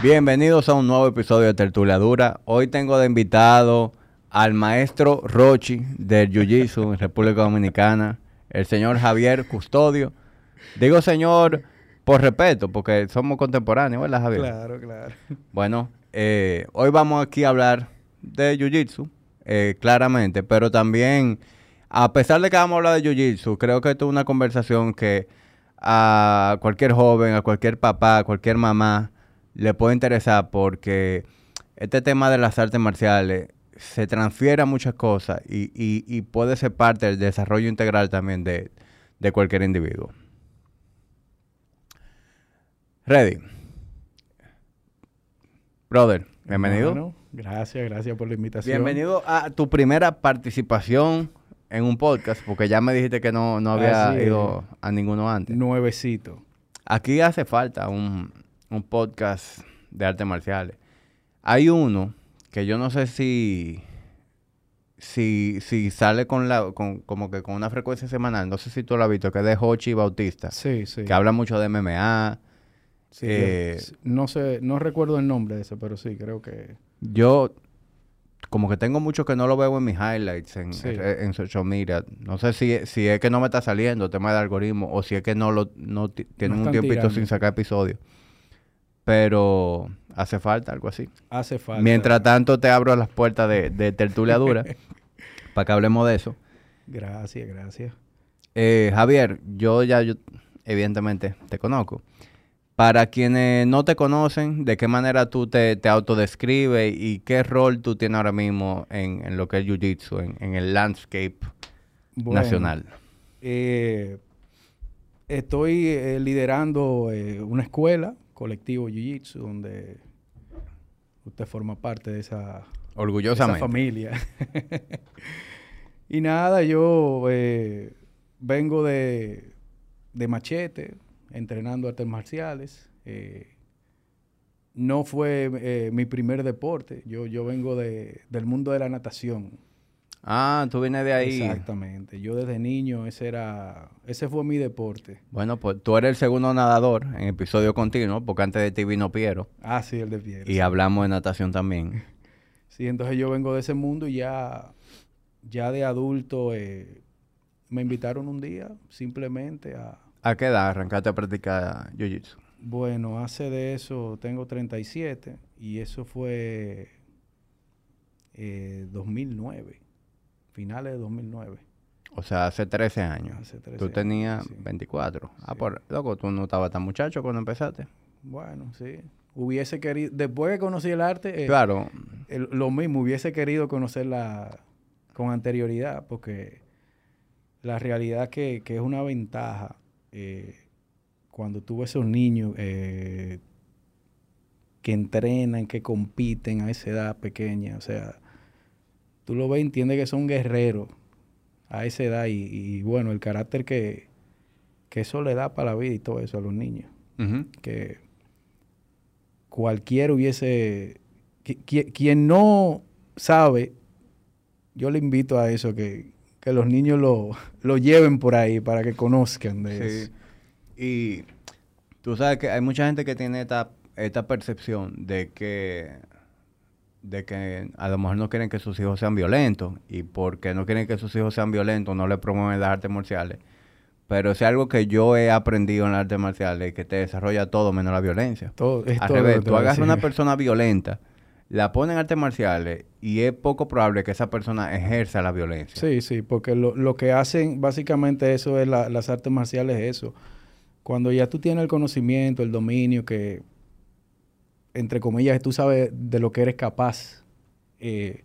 Bienvenidos a un nuevo episodio de Tertulia Dura. Hoy tengo de invitado al maestro Rochi del Jiu-Jitsu en República Dominicana, el señor Javier Custodio. Digo señor por respeto, porque somos contemporáneos, ¿verdad, Javier? Claro, claro. Bueno, eh, hoy vamos aquí a hablar de Jiu-Jitsu, eh, claramente, pero también, a pesar de que vamos a hablar de Jiu-Jitsu, creo que esto es una conversación que a cualquier joven, a cualquier papá, a cualquier mamá, le puede interesar porque este tema de las artes marciales se transfiere a muchas cosas y, y- y puede ser parte del desarrollo integral también de, de cualquier individuo. Ready. Brother, bienvenido. Gracias, gracias por la invitación. Bienvenido a tu primera participación en un podcast, porque ya me dijiste que no, no había Así es. ido a ninguno antes. Nuevecito. Aquí hace falta un, un podcast de artes marciales. Hay uno que yo no sé si si, si sale con la con, como que con una frecuencia semanal, no sé si tú lo has visto, que es de Hochi Bautista, Sí, sí. que habla mucho de MMA. Sí, eh, yo- no sé, no recuerdo el nombre de ese, pero sí, creo que... Yo como que tengo mucho que no lo veo en mis highlights, en, Sí. en, en social media. No sé si, si es que no me está saliendo tema de algoritmo o si es que no lo no ti- tienen un están tiempito tirando. sin sacar episodios. Pero hace falta algo así. Hace falta. Mientras tanto te abro las puertas de, de tertulia dura para que hablemos de eso. Gracias, gracias. Eh, Javier, yo ya yo, evidentemente te conozco. Para quienes no te conocen, ¿de qué manera tú te, te autodescribes y qué rol tú tienes ahora mismo en, en lo que es Jiu-Jitsu, en, en el landscape Bueno, nacional? eh, estoy eh, liderando una escuela, colectivo Jiu-Jitsu, donde usted forma parte de esa, esa Orgullosamente. familia. y nada, yo eh, vengo de, de machete, entrenando artes marciales. eh, no fue eh, mi primer deporte. Yo, yo vengo de, del mundo de la natación. Ah, tú vienes de ahí. Exactamente. Yo desde niño ese era, ese fue mi deporte. Bueno, pues tú eres el segundo nadador en episodio continuo, porque antes de ti vino Piero. Ah, sí, el de piedra. Y hablamos de natación también. Sí, entonces yo vengo de ese mundo y ya, ya de adulto eh, me invitaron un día simplemente a, ¿A qué edad arrancaste a practicar Jiu-Jitsu? bueno, hace de eso, tengo 37 y eso fue eh, 2009, finales de 2009. O sea, hace 13 años. Hace 13 Tú años, tenías sí. 24. Ah, por loco, tú no estabas tan muchacho cuando empezaste. Bueno, sí. Hubiese querido, después que conocí el arte, eh, Claro, el- lo mismo, hubiese querido conocerla con anterioridad, porque la realidad que, que es una ventaja eh, cuando tú ves esos niños eh, que entrenan, que compiten a esa edad pequeña, o sea, tú lo ves y entiendes que son guerreros a esa edad y, y, bueno, el carácter que, que eso le da para la vida y todo eso a los niños que cualquiera hubiese... qui- qui- quien no sabe, yo le invito a eso, que, que los niños lo, lo lleven por ahí para que conozcan de sí. eso. Y tú sabes que hay mucha gente que tiene esta, esta percepción de que de que a lo mejor no quieren que sus hijos sean violentos y porque no quieren que sus hijos sean violentos no le promueven las artes marciales. Pero es algo que yo he aprendido en las artes marciales, que te desarrolla todo menos la violencia. Todo, es Al todo revés, tú agarras a una persona violenta, la pones en artes marciales y es poco probable que esa persona ejerza la violencia. Sí, sí, porque lo, lo que hacen básicamente eso es la- las artes marciales, es eso. Cuando ya tú tienes el conocimiento, el dominio, que entre comillas tú sabes de lo que eres capaz, eh,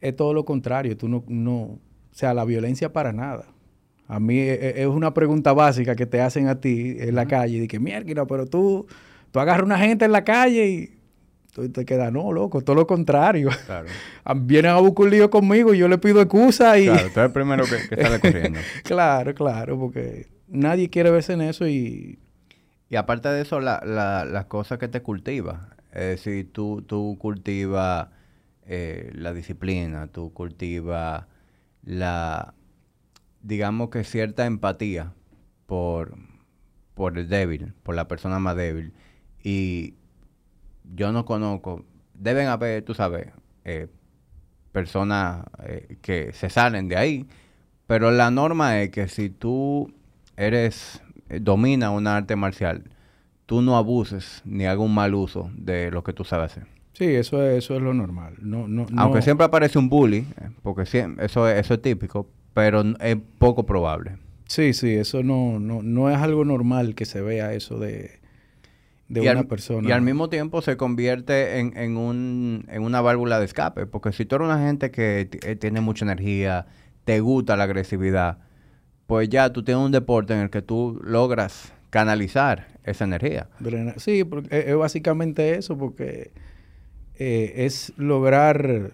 es todo lo contrario. Tú no, no, o sea, la violencia para nada. A mí e- e- es una pregunta básica que te hacen a ti en la calle, y de que mierda, pero tú, tú agarras una gente en la calle y tú te quedas, no, loco, todo lo contrario. Claro. Ah, Vienen a buscar un lío conmigo y yo le pido excusa y... Claro, tú eres el primero que, que sale corriendo. claro, claro, porque nadie quiere verse en eso y... Y aparte de eso, la, la, las cosas que te cultivas. Es decir, tú, tú cultivas eh, la disciplina, tú cultivas la, digamos que cierta empatía por, por el débil, por la persona más débil. Y yo no conozco, deben haber, tú sabes, eh, personas eh, que se salen de ahí, pero la norma es que si tú eres, domina una arte marcial, tú no abuses ni hagas un mal uso de lo que tú sabes hacer. Sí, eso es, eso es lo normal. No, no, Aunque no- siempre aparece un bully, eh, porque siem- eso, es, eso es típico, pero es poco probable. Sí, sí, eso no, no, no es algo normal que se vea eso de, de y una al, persona. Y al mismo tiempo se convierte en, en, un, en una válvula de escape, porque si tú eres una gente que eh, tiene mucha energía, te gusta la agresividad, pues ya tú tienes un deporte en el que tú logras canalizar esa energía. Sí, porque es, básicamente eso, porque eh, es lograr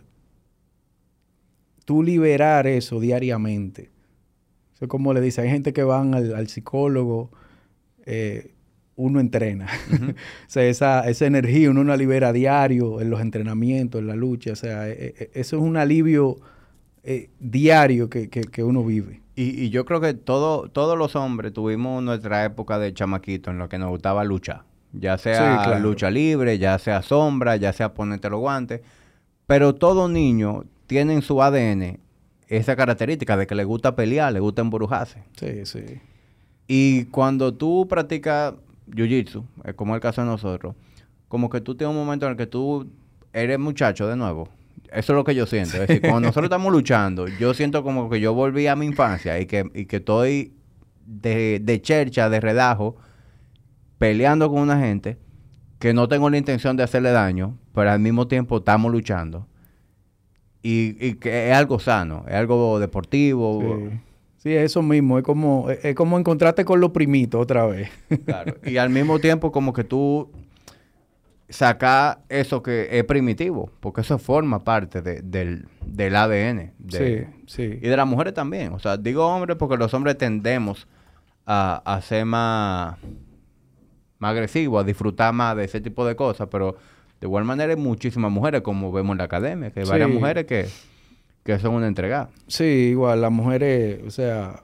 tú liberar eso diariamente. Eso es como le dice, hay gente que van al, al psicólogo, eh, uno entrena. o sea, esa, esa energía uno la libera a diario en los entrenamientos, en la lucha. O sea, eh, eh, eso es un alivio eh, diario que, que- que uno vive. Y, y yo creo que todo, todos los hombres tuvimos nuestra época de chamaquito en lo que nos gustaba luchar. Ya sea Sí, claro. lucha libre, ya sea sombra, ya sea ponerte los guantes. Pero todo niño tiene en su ADN esa característica de que le gusta pelear, le gusta embrujarse. Sí, sí. Y cuando tú practicas jiu-jitsu, eh, como es el caso de nosotros, como que tú tienes un momento en el que tú eres muchacho de nuevo. Eso es lo que yo siento. Es decir, cuando nosotros estamos luchando, yo siento como que yo volví a mi infancia y que, y que estoy de, de chercha, de redajo, peleando con una gente que no tengo la intención de hacerle daño, pero al mismo tiempo estamos luchando. Y, y que es algo sano, es algo deportivo. Sí. Sí, es eso mismo. Es como, es, es como encontrarte con los primitos otra vez. Claro. Y al mismo tiempo como que tú sacas eso que es primitivo, porque eso forma parte de- del, del ADN. de- sí, sí. Y de las mujeres también. O sea, digo hombres porque los hombres tendemos a, a ser más, más agresivos, a disfrutar más de ese tipo de cosas, pero de igual manera hay muchísimas mujeres, como vemos en la academia, que hay varias mujeres que, que son una entregada. Sí, igual, las mujeres, o sea,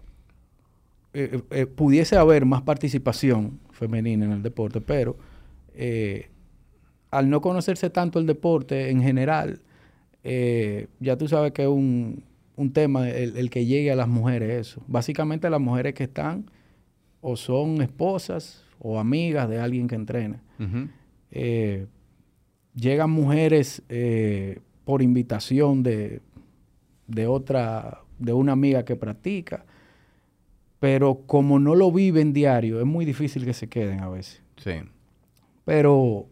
eh, eh, pudiese haber más participación femenina en el deporte, pero eh, al no conocerse tanto el deporte en general, eh, ya tú sabes que es un, un tema el, el que llegue a las mujeres eso. Básicamente las mujeres que están o son esposas o amigas de alguien que entrena. Eh, llegan mujeres eh, por invitación de, de otra, de una amiga que practica, pero como no lo viven diario, es muy difícil que se queden a veces. Sí. Pero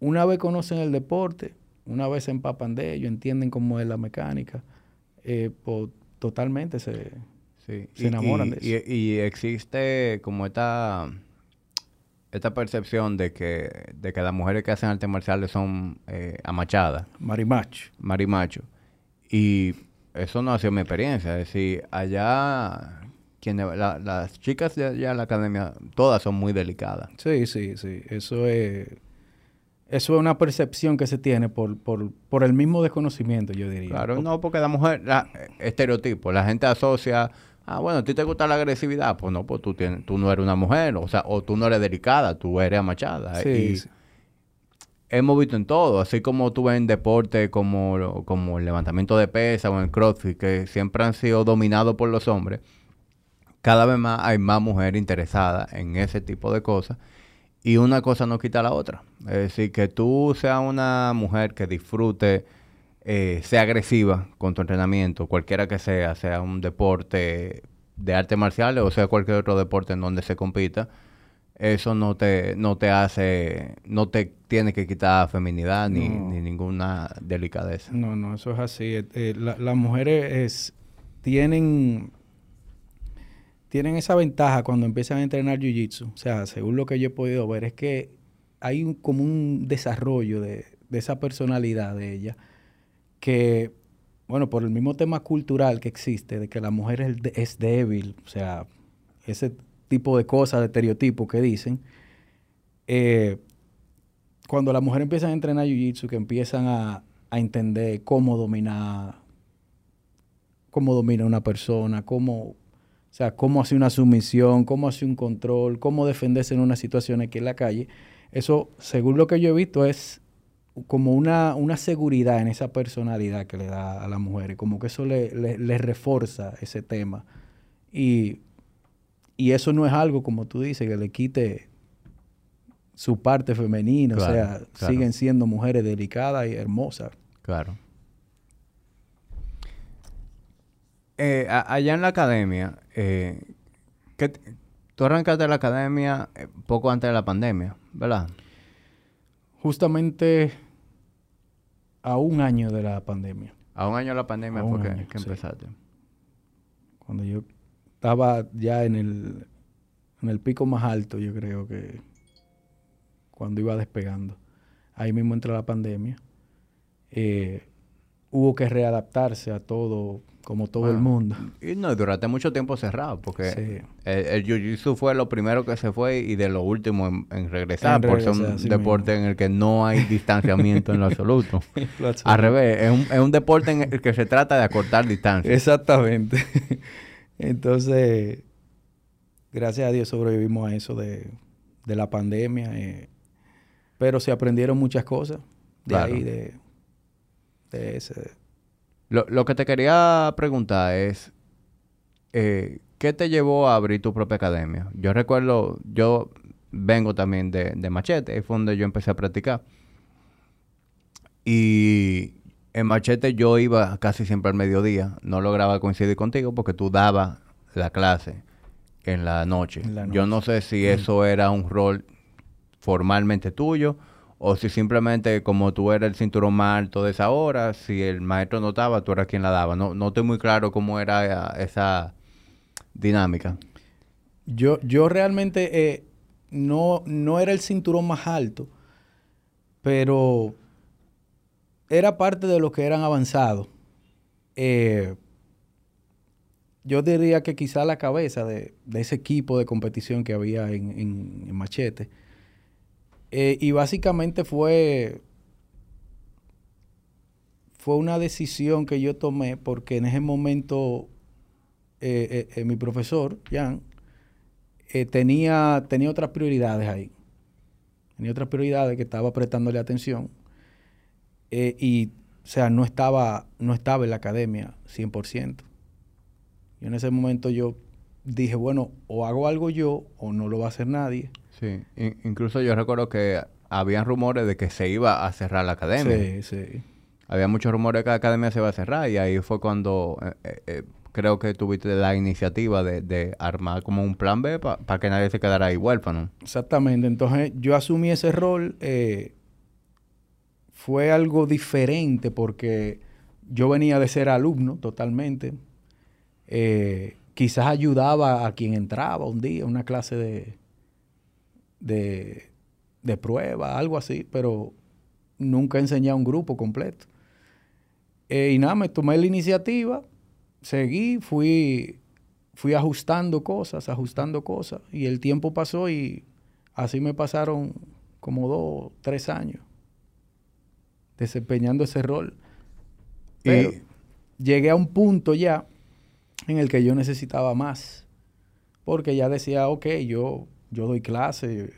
una vez conocen el deporte, una vez se empapan de ello, entienden cómo es la mecánica, eh, pues, totalmente se... Sí. Se enamoran y, de eso. Y, y existe como esta, esta percepción de que, de que las mujeres que hacen artes marciales son eh, amachadas, Marimacho. marimacho. Y eso no ha sido mi experiencia. Es decir, allá, quienes, la- las chicas de allá en la academia, todas son muy delicadas. Sí, sí, sí. Eso es... Eso es una percepción que se tiene por, por, por el mismo desconocimiento, yo diría. Claro, no, porque la mujer, la, estereotipo, la gente asocia, ah, bueno, a ti te gusta la agresividad, pues no, pues tú, tienes, tú no eres una mujer, o sea, o tú no eres delicada, tú eres amachada. Sí, y sí. hemos visto en todo, así como tú ves en deportes como, como el levantamiento de pesa o el crossfit, que siempre han sido dominados por los hombres, cada vez más hay más mujeres interesadas en ese tipo de cosas. Y una cosa no quita la otra. Es decir, que tú seas una mujer que disfrute, eh, sea agresiva con tu entrenamiento, cualquiera que sea, sea un deporte de artes marciales o sea cualquier otro deporte en donde se compita, eso no te, no te hace, no te tiene que quitar feminidad ni, No. ni ninguna delicadeza. No, no, eso es así. Eh, eh, la- las mujeres es- tienen, tienen esa ventaja cuando empiezan a entrenar Jiu-Jitsu. O sea, según lo que yo he podido ver, es que hay un, como un desarrollo de, esa personalidad de ella que, bueno, por el mismo tema cultural que existe, de que la mujer es, débil, o sea, ese tipo de cosas, de estereotipos que dicen, eh, cuando las mujeres empiezan a entrenar Jiu-Jitsu, que empiezan a, a entender cómo dominar, cómo domina una persona, cómo, sea, cómo hace una sumisión, cómo hace un control, cómo defenderse en unas situaciones aquí en la calle, eso, según lo que yo he visto, es como una, una seguridad en esa personalidad que le da a las mujeres, como que eso le, le, refuerza ese tema. Y, y, eso no es algo, como tú dices, que le quite su parte femenina, o sea, siguen siendo mujeres delicadas y hermosas. Claro. Eh, allá en la academia, eh, tú arrancaste la academia eh, poco antes de la pandemia, ¿verdad? Justamente a un año de la pandemia. A un año de la pandemia fue que, empezaste. Cuando yo estaba ya en el, en el pico más alto, yo creo que cuando iba despegando. Ahí mismo entró la pandemia. Eh, hubo que readaptarse a todo, como todo el mundo. Y no, durante mucho tiempo cerrado, porque el, Jiu-Jitsu fue lo primero que se fue y de lo último en, regresar, por ser un deporte en el que no hay distanciamiento en lo absoluto. Al revés, es un, es un deporte en el que se trata de acortar distancia. Exactamente. Entonces, gracias a Dios sobrevivimos a eso de, de la pandemia, eh, pero se aprendieron muchas cosas de ahí, de, de ese lo, que te quería preguntar es, eh, ¿qué te llevó a abrir tu propia academia? Yo recuerdo, yo vengo también de, Machete, ahí fue donde yo empecé a practicar. Y en Machete yo iba casi siempre al mediodía, no lograba coincidir contigo porque tú dabas la clase en la noche. Yo no sé si eso era un rol formalmente tuyo o si simplemente como tú eras el cinturón más alto de esa hora, si el maestro notaba, tú eras quien la daba. No, no estoy muy claro cómo era esa dinámica. Yo, yo realmente eh, no, no era el cinturón más alto, pero era parte de los que eran avanzados. Eh, yo diría que quizá la cabeza de, ese equipo de competición que había en, en Machete eh, y básicamente fue, fue una decisión que yo tomé porque en ese momento eh, eh, mi profesor, Jan, tenía, tenía otras prioridades ahí. Tenía otras prioridades que estaba prestándole atención. y, o sea, no estaba, no estaba en la academia 100%. Y en ese momento yo dije, bueno, o hago algo yo o no lo va a hacer nadie. Sí, incluso yo recuerdo que habían rumores de que se iba a cerrar la academia. Sí, sí. Había muchos rumores de que la academia se iba a cerrar y ahí fue cuando eh, eh, eh, creo que tuviste la iniciativa de, armar como un plan B para que nadie se quedara ahí huérfano. Exactamente. Entonces yo asumí ese rol. fue algo diferente porque yo venía de ser alumno totalmente. quizás ayudaba a quien entraba un día, una clase de, de, de prueba, algo así, pero nunca enseñé a un grupo completo. Eh, y nada, me tomé la iniciativa, seguí, fui, fui ajustando cosas, ajustando cosas, y el tiempo pasó y así me pasaron como dos, tres años desempeñando ese rol. Pero llegué a un punto ya en el que yo necesitaba más, porque ya decía, ok, yo yo doy clase,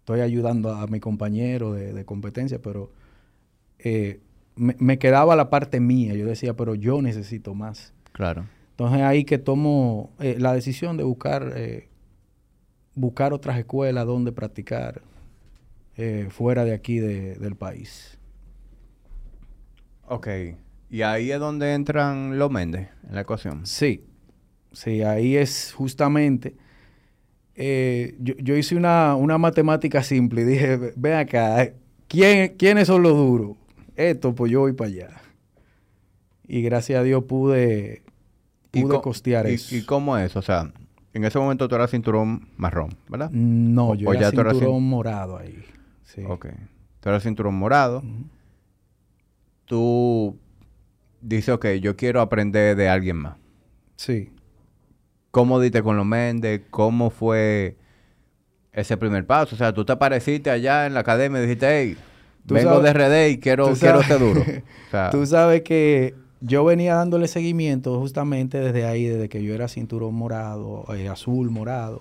estoy ayudando a mi compañero de, competencia, pero eh, me, quedaba la parte mía. Yo decía, pero yo necesito más. Claro. Entonces ahí que tomo eh, la decisión de buscar, eh, buscar otras escuelas donde practicar fuera de aquí del país. Ok. ¿Y ahí es donde entran los Méndez en la ecuación? Sí. Sí, ahí es justamente eh, yo, hice una, matemática simple y dije, ve acá, ¿quién, ¿quiénes son los duros? Esto, pues yo voy para allá. Y gracias a Dios pude, pude costear eso. ¿Y cómo es? O sea, en ese momento tú eras cinturón marrón, ¿verdad? No, yo era cinturón morado ahí. Sí. Ok. Tú eras cinturón morado. Tú dices, ok, yo quiero aprender de alguien más. Sí. ¿Cómo diste con los Méndez? ¿Cómo fue ese primer paso? O sea, tú te apareciste allá en la academia y dijiste, hey, vengo de RD y quiero, quiero ser duro. tú sabes que yo venía dándole seguimiento justamente desde ahí, desde que yo era cinturón morado, eh, azul, morado.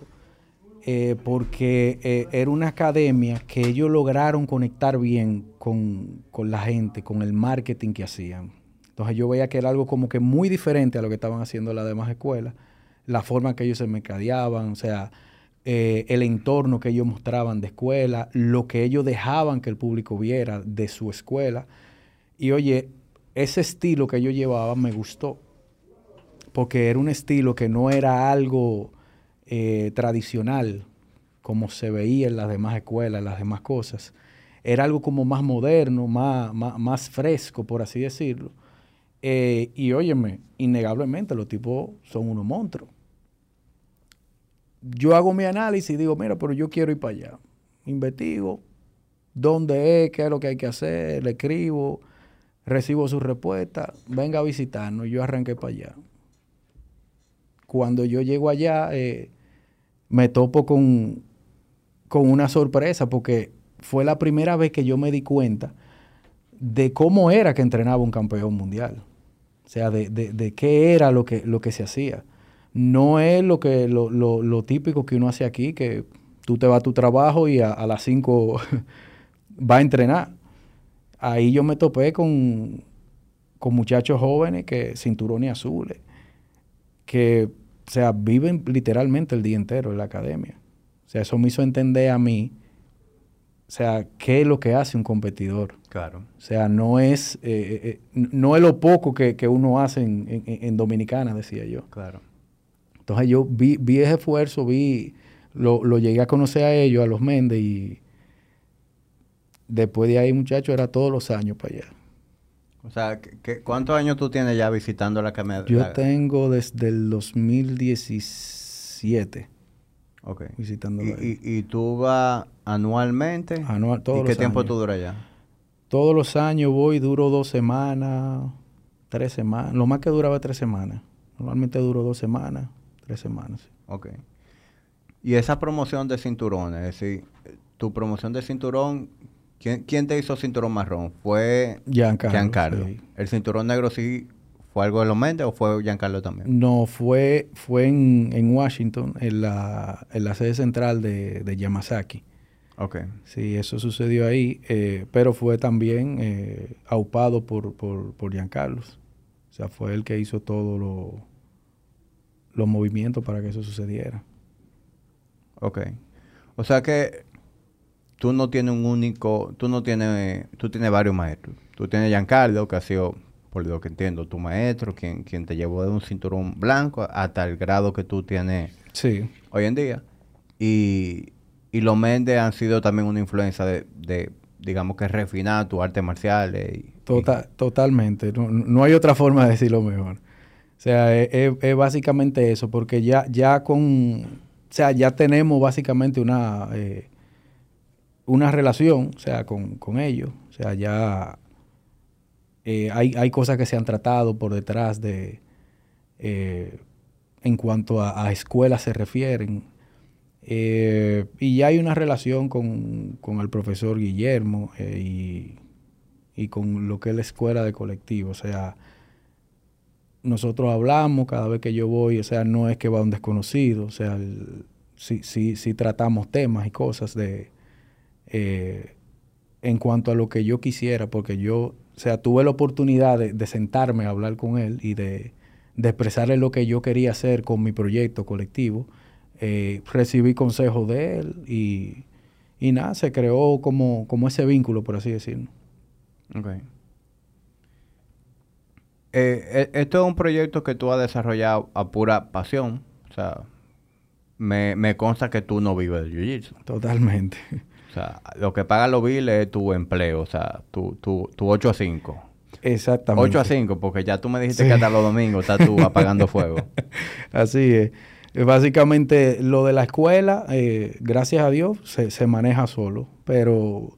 eh, porque eh, era una academia que ellos lograron conectar bien con, con, la gente, con el marketing que hacían. Entonces yo veía que era algo como que muy diferente a lo que estaban haciendo las demás escuelas, la forma que ellos se mercadeaban, o sea, eh, el entorno que ellos mostraban de escuela, lo que ellos dejaban que el público viera de su escuela. Y oye, ese estilo que ellos llevaban me gustó, porque era un estilo que no era algo eh, tradicional como se veía en las demás escuelas, en las demás cosas. Era algo como más moderno, más, más, fresco, por así decirlo. Eh, y óyeme, innegablemente los tipos son unos monstruos yo hago mi análisis y digo, mira, pero yo quiero ir para allá. Investigo dónde es, qué es lo que hay que hacer, le escribo, recibo su respuesta, venga a visitarnos, yo arranqué para allá. Cuando yo llego allá, eh, me topo con, con una sorpresa porque fue la primera vez que yo me di cuenta de cómo era que entrenaba un campeón mundial. O sea, de, de, de qué era lo que, lo que se hacía no es lo que lo, lo, típico que uno hace aquí, que tú te vas a tu trabajo y a, las 5 va a entrenar. Ahí yo me topé con, con muchachos jóvenes que cinturones azules, que, o sea, viven literalmente el día entero en la academia. O sea, eso me hizo entender a mí, o sea, qué es lo que hace un competidor. Claro. O sea, no es, eh, eh, eh, no es lo poco que, uno hace en, en Dominicana, decía yo. Claro. Entonces yo vi, vi ese esfuerzo, vi, lo, lo, llegué a conocer a ellos, a los Méndez, y después de ahí, muchachos, era todos los años para allá. O sea, ¿qué, cuántos años tú tienes ya visitando la camioneta? Yo tengo desde el 2017. Ok. Visitando ¿Y, y, tú vas anualmente? Anual, todos ¿Y qué tiempo tú duras allá? Todos los años voy, duro dos semanas, tres semanas. Lo más que duraba tres semanas. Normalmente duro dos semanas tres semanas. Ok. Y esa promoción de cinturones, es decir, tu promoción de cinturón, ¿quién, te hizo cinturón marrón? ¿Fue Giancarlo? Giancarlo. ¿El cinturón negro sí fue algo de los Méndez o fue Giancarlo también? No, fue, fue en, Washington, en la, en la sede central de, de Yamazaki. Ok. Sí, eso sucedió ahí, eh, pero fue también eh, aupado por, por, por Giancarlo. O sea, fue el que hizo todo lo los movimientos para que eso sucediera. Ok. O sea que tú no tienes un único, tú no tienes, tú tienes varios maestros. Tú tienes Giancarlo, que ha sido, por lo que entiendo, tu maestro, quien, quien te llevó de un cinturón blanco hasta el grado que tú tienes sí. hoy en día. Y, y los Méndez han sido también una influencia de, de digamos que refinar tu arte marcial. Y, tota, Totalmente. No, no, hay otra forma de decirlo mejor. O sea, es, básicamente eso, porque ya, ya con, o sea, ya tenemos básicamente una, eh, una relación, o sea, con, ellos. O sea, ya eh, hay, hay, cosas que se han tratado por detrás de, eh, en cuanto a, escuelas se refieren. y ya hay una relación con, con el profesor Guillermo y, y, con lo que es la escuela de colectivo. O sea, nosotros hablamos cada vez que yo voy, o sea, no es que va un desconocido, o sea, sí, sí, sí tratamos temas y cosas de eh, en cuanto a lo que yo quisiera, porque yo, o sea, tuve la oportunidad de, sentarme a hablar con él y de, expresarle lo que yo quería hacer con mi proyecto colectivo. Eh, recibí consejos de él y, y nada, se creó como, como ese vínculo, por así decirlo. Okay. Eh, e, esto es un proyecto que tú has desarrollado a pura pasión. O sea, me, me consta que tú no vives de Jiu-Jitsu. Totalmente. O sea, lo que paga los biles es tu empleo, o sea, tu, tu, tu 8 a 5. Exactamente. 8 a 5, porque ya tú me dijiste que hasta los domingos estás tú apagando fuego. Así es. Básicamente, lo de la escuela, eh, gracias a Dios, se, se maneja solo. Pero, o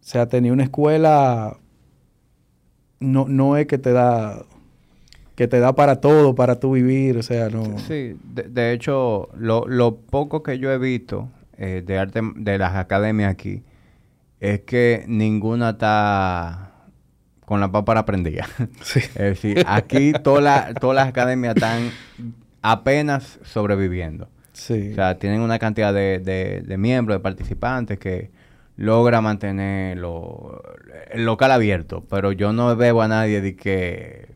sea, tenía una escuela no, no es que te da que te da para todo, para tú vivir, o sea, no. Sí, de, hecho, lo, lo, poco que yo he visto eh, de arte de las academias aquí es que ninguna está con la pápara prendida. Sí. es decir, aquí todas las academias están apenas sobreviviendo. Sí. O sea, tienen una cantidad de, de- de miembros, de participantes que logra mantener lo- el local abierto. Pero yo no veo a nadie de que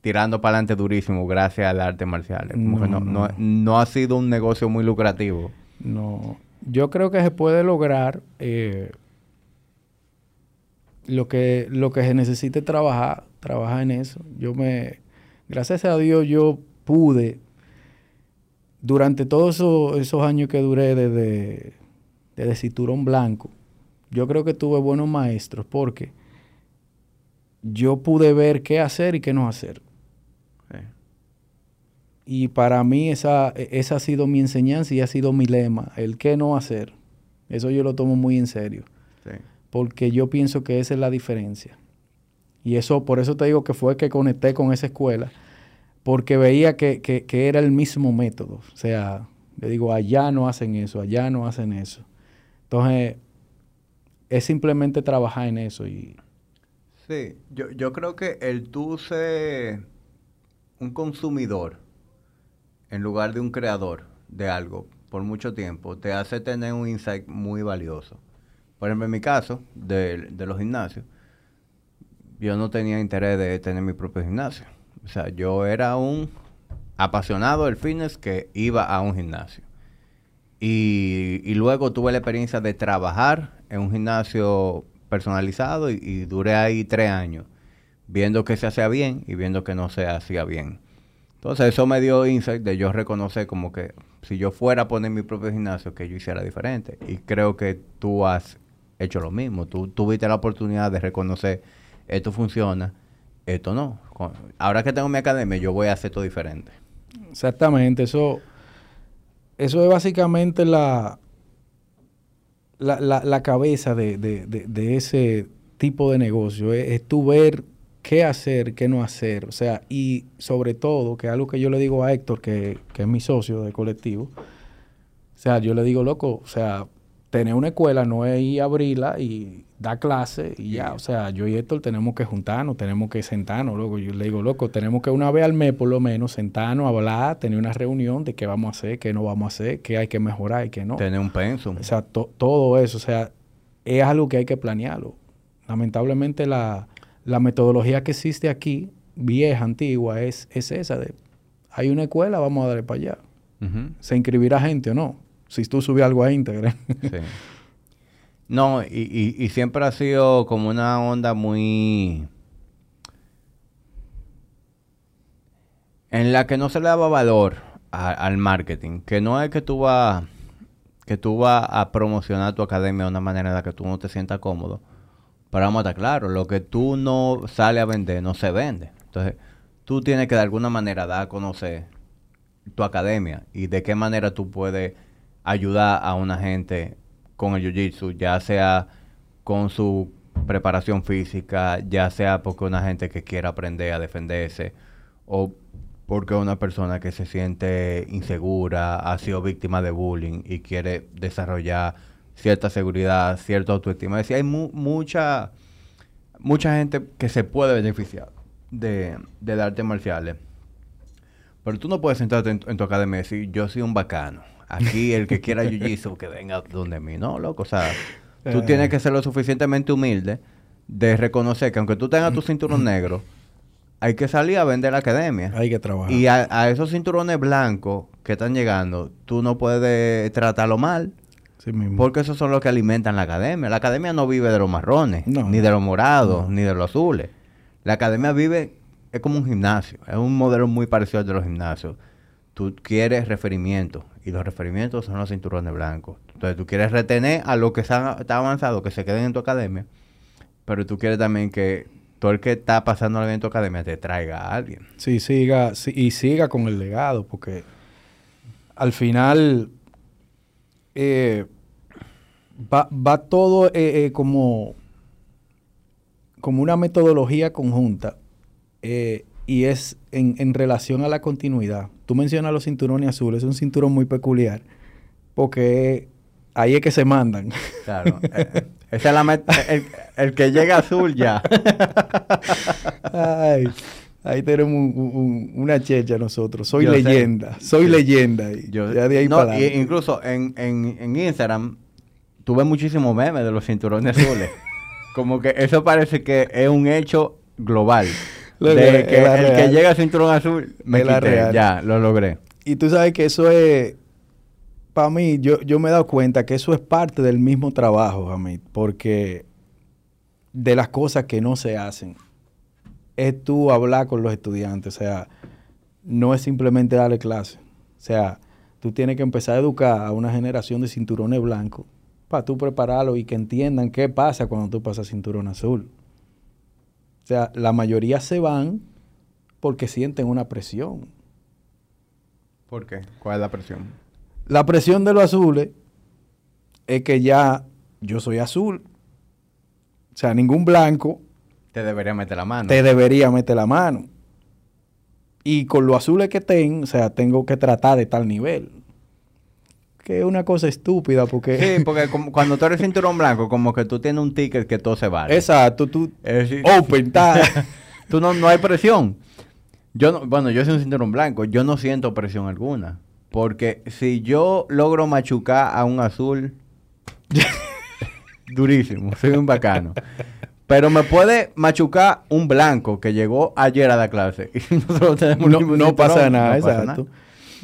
tirando para adelante durísimo gracias al arte marcial. Como no. no ha sido un negocio muy lucrativo. No, yo creo que se puede lograr eh, lo que lo que se necesite trabajar, trabajar en eso. Yo me, gracias a Dios, yo pude durante todos esos, esos años que duré desde, desde cinturón blanco. Yo creo que tuve buenos maestros porque yo pude ver qué hacer y qué no hacer. Y para mí esa, esa ha sido mi enseñanza y ha sido mi lema, el qué no hacer. Eso yo lo tomo muy en serio, Sí. porque yo pienso que esa es la diferencia. Y eso, por eso te digo que fue que conecté con esa escuela, porque veía que, que- que era el mismo método. O sea, le digo, allá no hacen eso, allá no hacen eso. Entonces, es simplemente trabajar en eso. Y Sí, yo, yo creo que el tú ser un consumidor en lugar de un creador de algo por mucho tiempo te hace tener un insight muy valioso. Por ejemplo, en mi caso, de, de los gimnasios, yo no tenía interés de tener mi propio gimnasio. O sea, yo era un apasionado del fitness que iba a un gimnasio. Y, luego tuve la experiencia de trabajar en un gimnasio personalizado y, duré ahí tres años, viendo que se hacía bien y viendo que no se hacía bien. Entonces eso me dio insight de yo reconocer como que si yo fuera a poner mi propio gimnasio, que yo hiciera diferente. Y creo que tú has hecho lo mismo. Tú tuviste la oportunidad de reconocer esto funciona, esto no. Ahora que tengo mi academia, yo voy a hacer todo diferente. Exactamente, eso, eso es básicamente la, la, la- cabeza de, de- de- ese tipo de negocio. Es, es tú ver qué hacer, qué no hacer. O sea, y sobre todo, que algo que yo le digo a Héctor, que, que es mi socio de colectivo. O sea, yo le digo, loco, o sea, tener una escuela no es ir a abrirla y dar clase y ya. O sea, yo y Héctor tenemos que juntarnos, tenemos que sentarnos, loco. Yo le digo, loco, tenemos que una vez al mes por lo menos sentarnos, hablar, tener una reunión de qué vamos a hacer, qué no vamos a hacer, qué hay que mejorar y qué no. Tener un pensum. O sea, to- todo eso, o sea, es algo que hay que planearlo. Lamentablemente la, la metodología que existe aquí, vieja, antigua, es, es esa de, hay una escuela, vamos a darle para allá. ¿Se inscribirá gente o no? Si tú subes algo a Instagram. Sí. No, y, y, siempre ha sido como una onda muy... En la que no se le daba valor al marketing. Que no es que tú vas que tú vas a promocionar tu academia de una manera en la que tú no te sientas cómodo. Pero vamos a estar claros, lo que tú no sales a vender no se vende. Entonces, tú tienes que de alguna manera dar a conocer tu academia y de qué manera tú puedes ayudar a una gente con el jiu-jitsu, ya sea con su preparación física, ya sea porque una gente que quiera aprender a defenderse o porque una persona que se siente insegura, ha sido víctima de bullying y quiere desarrollar cierta seguridad, cierta autoestima. Es decir, hay mu- mucha mucha gente que se puede beneficiar de, de artes marciales. Pero tú no puedes sentarte en, en tu academia y decir, yo soy un bacano. Aquí el que quiera jiu-jitsu que venga donde mí. No, loco. O sea, tú Eh. tienes que ser lo suficientemente humilde de reconocer que aunque tú tengas tu cinturón negro, hay que salir a vender la academia. hay que trabajar. Y a, a esos cinturones blancos que están llegando, tú no puedes tratarlo mal. Sí mismo. Porque esos son los que alimentan la academia. La academia no vive de los marrones, No. ni de los morados, ni de los azules. La academia vive, es como un gimnasio. Es un modelo muy parecido al de los gimnasios. Tú quieres referimientos y los referimientos son los cinturones blancos. Entonces tú quieres retener a los que están, están avanzados, que se queden en tu academia, pero tú quieres también que todo el que está pasando en tu academia te traiga a alguien. Sí, siga, sí, y siga con el legado, porque al final eh, va, va todo eh, eh, como, como una metodología conjunta y es en, en relación a la continuidad. Tú mencionas los cinturones azules, es un cinturón muy peculiar, porque ahí es que se mandan. Claro. eh, esa es la met- el, el que llega azul ya. Ay, Ahí tenemos una checha nosotros. Soy leyenda. Soy leyenda. ya de ahí para incluso en, en, en Instagram tuve muchísimos memes de los cinturones azules. Como que eso parece que es un hecho global. De que el que llega al cinturón azul me quité. Ya, lo logré. Y tú sabes que eso es para mí, yo, yo me he dado cuenta que eso es parte del mismo trabajo, Hamid, porque de las cosas que no se hacen es tú hablar con los estudiantes. O sea, no es simplemente darle clase. O sea, tú tienes que empezar a educar a una generación de cinturones blancos para tú prepararlo y que entiendan qué pasa cuando tú pasas cinturón azul. O sea, la mayoría se van porque sienten una presión. ¿Por qué? ¿Cuál es la presión? La presión de los azules es que ya yo soy azul. O sea, ningún blanco te debería meter la mano. Te debería meter la mano. Y con los azules que tengo, o sea, tengo que tratar de tal nivel. Que es una cosa estúpida porque... Sí, porque cuando tú eres cinturón blanco, como que tú tienes un ticket que todo se vale. Exacto, tú... open, tú no, no hay presión. Yo no, bueno, yo soy un cinturón blanco, yo no siento presión alguna. Porque si yo logro machucar a un azul, durísimo, soy un bacano. Pero me puede machucar un blanco que llegó ayer a la clase. Y nosotros tenemos no, no pasa nada, exacto.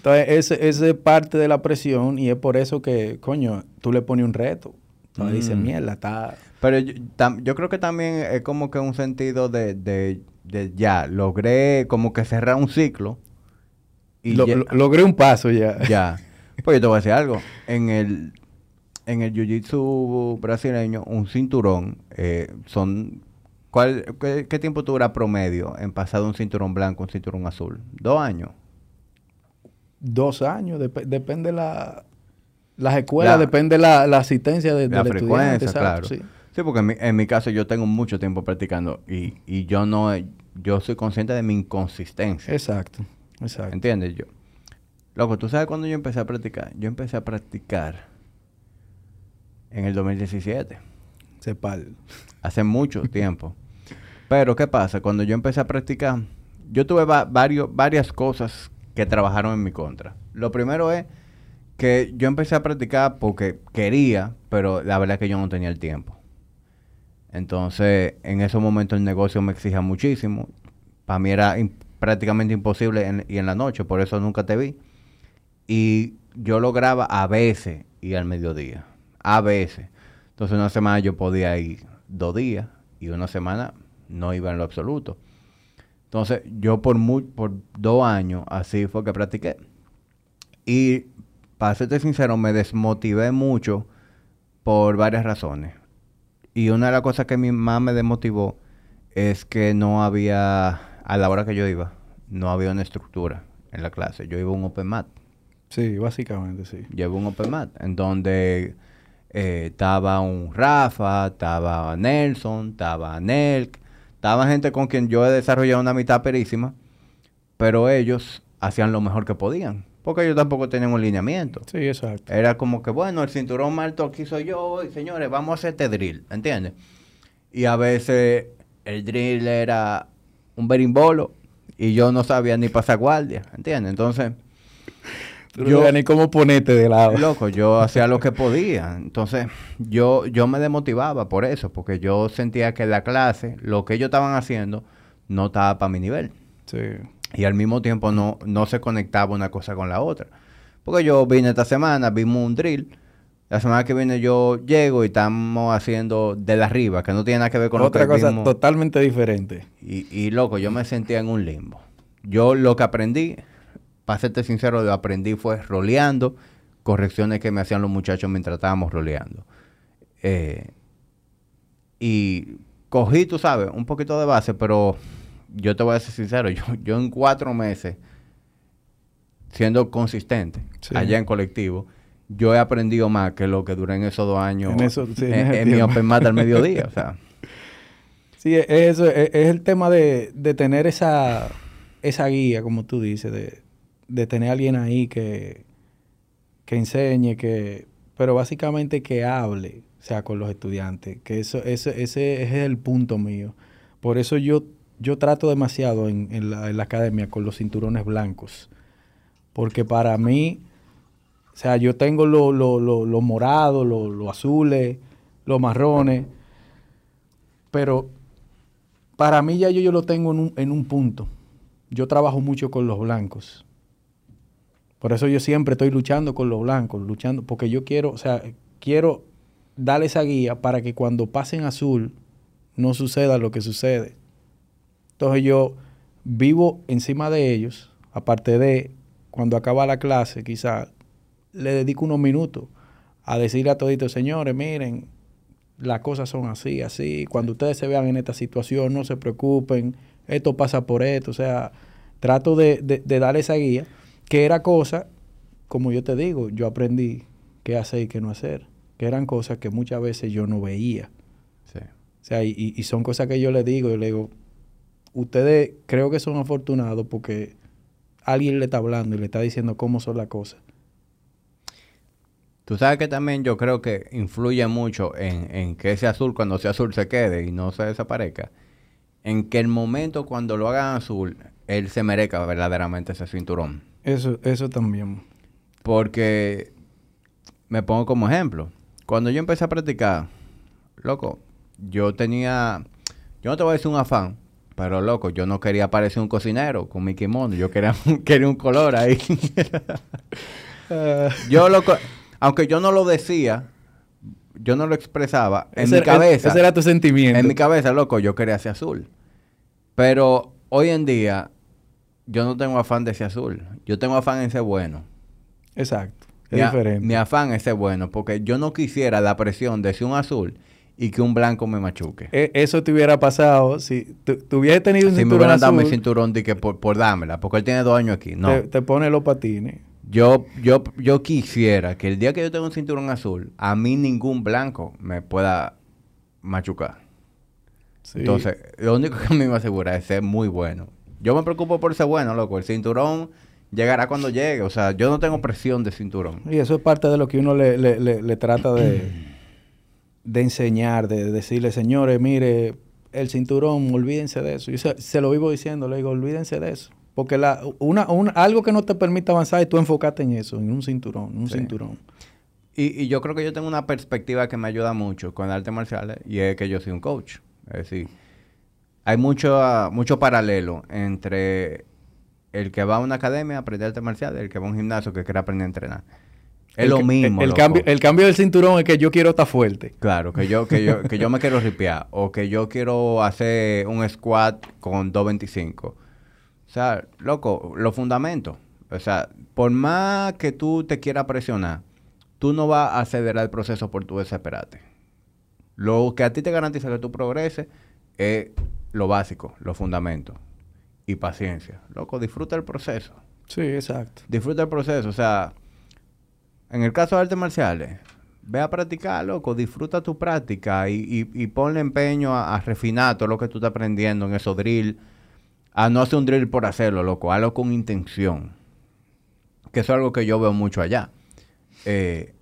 Entonces, ese, es parte de la presión y es por eso que, coño, tú le pones un reto. Dices, mm. mierda, está... Pero yo, creo que también es como que un sentido de, de, de ya, logré como que cerrar un ciclo. Y logré un paso ya. Ya. Pues yo te voy a decir algo. En el en el jiu-jitsu brasileño, un cinturón, eh, son... ¿cuál, qué, tiempo dura promedio en pasar de un cinturón blanco a un cinturón azul? ¿Dos años? Dos años, depende la, las escuelas, depende la, la asistencia de, la frecuencia, claro. Sí. porque en mi, caso yo tengo mucho tiempo practicando y, y yo no, yo soy consciente de mi inconsistencia. Exacto, exacto. ¿Entiendes? Yo, loco, ¿tú sabes cuando yo empecé a practicar? Yo empecé a practicar en el 2017. Cepal. Hace mucho tiempo. Pero, ¿qué pasa? Cuando yo empecé a practicar, yo tuve varios, varias cosas que trabajaron en mi contra. Lo primero es que yo empecé a practicar porque quería, pero la verdad es que yo no tenía el tiempo. Entonces, en esos momentos el negocio me exija muchísimo. Para mí era prácticamente imposible y en la noche, por eso nunca te vi. Y yo lograba a veces ir al mediodía a veces. Entonces una semana yo podía ir dos días y una semana no iba en lo absoluto. Entonces yo por, muy, por dos años así fue que practiqué. Y para serte sincero, me desmotivé mucho por varias razones. Y una de las cosas que más me desmotivó es que no había, a la hora que yo iba, no había una estructura en la clase. Yo iba a un open mat. Sí, básicamente sí. Yo iba a un open mat en donde eh, estaba un Rafa, estaba Nelson, estaba Nelk, estaba gente con quien yo he desarrollado una amistad perísima, pero ellos hacían lo mejor que podían, porque ellos tampoco tenían un lineamiento. Sí, exacto. Era como que, bueno, el cinturón alto aquí soy yo, y señores, vamos a hacer este drill, ¿entiendes? Y a veces el drill era un berimbolo y yo no sabía ni pasar guardia, ¿entiendes? Entonces yo, no ni cómo ponerte de lado. Loco, yo hacía lo que podía. Entonces, yo, yo me demotivaba por eso, porque yo sentía que la clase, lo que ellos estaban haciendo, no estaba para mi nivel. Sí. Y al mismo tiempo no, no se conectaba una cosa con la otra. Porque yo vine esta semana, vimos un drill. La semana que viene yo llego y estamos haciendo de la arriba, que no tiene nada que ver con otra cosa totalmente diferente. Y, y loco, yo me sentía en un limbo. Yo lo que aprendí para serte sincero, lo aprendí fue roleando, correcciones que me hacían los muchachos mientras estábamos roleando. Eh, y cogí, tú sabes, un poquito de base, pero yo te voy a ser sincero, yo, yo en cuatro meses, siendo consistente allá en colectivo, yo he aprendido más que lo que duré en esos dos años en, mi Open Mat al mediodía. o sea. Sí, es, eso, es, el tema de, de, tener esa, esa guía, como tú dices, de, de tener a alguien ahí que, que enseñe, que, pero básicamente que hable, sea, con los estudiantes, que eso, ese, ese es el punto mío. Por eso yo, yo trato demasiado en, la, academia con los cinturones blancos. Porque para mí, o sea, yo tengo los lo, lo, morados, los azules, los marrones. Pero para mí ya yo, yo lo tengo en un, en un punto. Yo trabajo mucho con los blancos. Por eso yo siempre estoy luchando con los blancos, luchando, porque yo quiero, o sea, quiero darle esa guía para que cuando pasen azul no suceda lo que sucede. Entonces yo vivo encima de ellos, aparte de cuando acaba la clase, quizás le dedico unos minutos a decirle a toditos, señores, miren, las cosas son así, así. Cuando ustedes se vean en esta situación, no se preocupen, esto pasa por esto. O sea, trato de, de, dar esa guía, que era cosa, como yo te digo, yo aprendí qué hacer y qué no hacer, que eran cosas que muchas veces yo no veía. Sí. O sea, y, y son cosas que yo le digo, yo le digo, ustedes creo que son afortunados porque alguien le está hablando y le está diciendo cómo son las cosas. Tú sabes que también yo creo que influye mucho en, en, que ese azul, cuando sea azul, se quede y no se desaparezca. En que el momento cuando lo hagan azul, él se merezca verdaderamente ese cinturón. Eso, eso también. Porque me pongo como ejemplo. Cuando yo empecé a practicar, loco, yo tenía, yo no te voy a decir un afán, pero loco, yo no quería parecer un cocinero con mi kimono, yo quería, quería un color ahí. yo loco, aunque yo no lo decía, yo no lo expresaba, en mi cabeza. Ese era tu sentimiento. En mi cabeza, loco, yo quería ser azul. Pero hoy en día, yo no tengo afán de ser azul. Yo tengo afán en ser bueno. Exacto. Es diferente. mi afán es ser bueno, porque yo no quisiera la presión de ser un azul y que un blanco me machuque. E, eso te hubiera pasado si tu, hubieras tenido un cinturón Si me hubieran dado mi cinturón de que por, por dármela, porque él tiene dos años aquí. No. Te, pone los patines. Yo, yo, yo quisiera que el día que yo tenga un cinturón azul, a mí ningún blanco me pueda machucar. Entonces, lo único que me asegura es ser muy bueno. Yo me preocupo por ser bueno, loco. El cinturón llegará cuando llegue. O sea, yo no tengo presión de cinturón. Y eso es parte de lo que uno le, le, le trata de de enseñar, de, decirle, señores, mire, el cinturón, olvídense de eso. Yo se, lo vivo diciendo, le digo, olvídense de eso. Porque la, una, algo que no te permite avanzar y tú enfocarte en eso, en un cinturón, un cinturón. Y, y, yo creo que yo tengo una perspectiva que me ayuda mucho con artes marciales y es que yo soy un coach. Es decir, hay mucho, mucho paralelo entre el que va a una academia a aprender artes marciales y el que va a un gimnasio que quiere aprender a entrenar. Es lo mismo. El, cambio, el cambio del cinturón es que yo quiero estar fuerte. Claro, que yo, que yo, que yo me quiero ripear. O que yo quiero hacer un squat con 225. O sea, loco, los fundamentos. O sea, por más que tú te quieras presionar, tú no vas a acelerar el proceso por tu desesperarte. Lo que a ti te garantiza que tú progreses es lo básico, los fundamentos. Y paciencia. Loco, disfruta el proceso. Sí, exacto. Disfruta el proceso. O sea, en el caso de artes marciales, ve a practicar, loco, disfruta tu práctica y, y, ponle empeño a, refinar todo lo que tú estás aprendiendo en esos drill. A no hacer un drill por hacerlo, loco, hazlo con intención. Que eso es algo que yo veo mucho allá. Eh,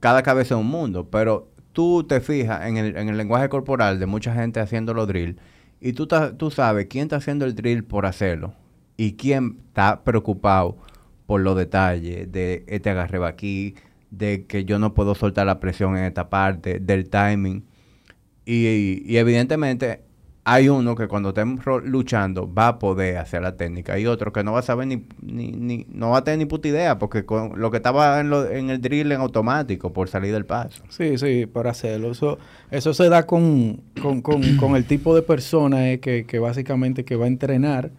cada cabeza es un mundo, pero tú te fijas en el, en el lenguaje corporal de mucha gente haciendo los drill y tú, tú sabes quién está haciendo el drill por hacerlo y quién está preocupado por los detalles de este agarre aquí, de que yo no puedo soltar la presión en esta parte, del timing. Y, evidentemente hay uno que cuando estemos luchando va a poder hacer la técnica y otro que no va a saber ni, ni, no va a tener ni puta idea porque con lo que estaba en, en, el drill en automático por salir del paso. Sí, sí, para hacerlo. Eso, eso se da con, con, con, el tipo de persona eh, que, que, básicamente que va a entrenar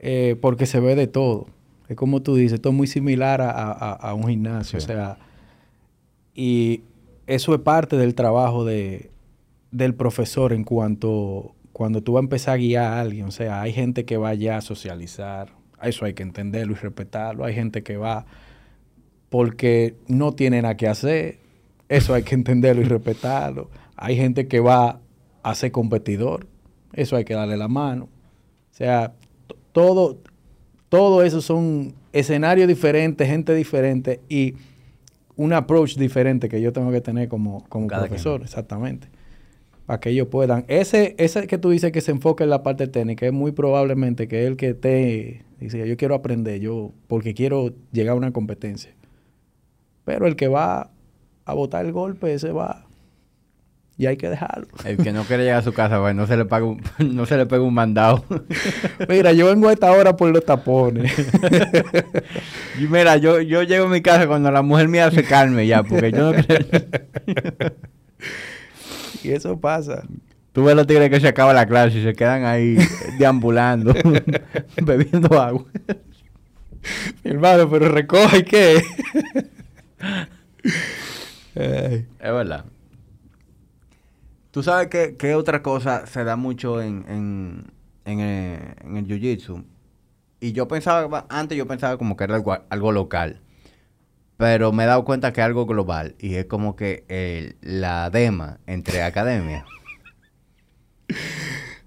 eh, porque se ve de todo. Es como tú dices, esto es muy similar a, un gimnasio. O sea, y eso es parte del trabajo de, del profesor en cuanto cuando tú vas a empezar a guiar a alguien. O sea, hay gente que va ya a socializar. Eso hay que entenderlo y respetarlo. Hay gente que va porque no tiene nada que hacer. Eso hay que entenderlo y respetarlo. Hay gente que va a ser competidor. Eso hay que darle la mano. O sea, todo, todo eso son escenarios diferentes, gente diferente y un approach diferente que yo tengo que tener como, como profesor, exactamente. Para que ellos puedan. Ese, ese que tú dices que se enfoca en la parte técnica, es muy probablemente que el que te dice, yo quiero aprender, yo, porque quiero llegar a una competencia. Pero el que va a botar el golpe, ese va. Y hay que dejarlo. El que no quiere llegar a su casa, bueno, no se le paga un, no se le pega un mandado. mira, yo vengo a esta hora por los tapones. y mira, yo, yo llego a mi casa cuando la mujer mía se calme ya, porque yo no creo. Y eso pasa. Tú ves los tigres que se acaba la clase y se quedan ahí deambulando, bebiendo agua. Mi hermano, pero recoge qué. Es verdad. Tú sabes que, que, otra cosa se da mucho en, en, en el, en el jiu-jitsu. Y yo pensaba, antes yo pensaba como que era algo, algo, local. Pero me he dado cuenta que es algo global. Y es como que el, la dema entre academias.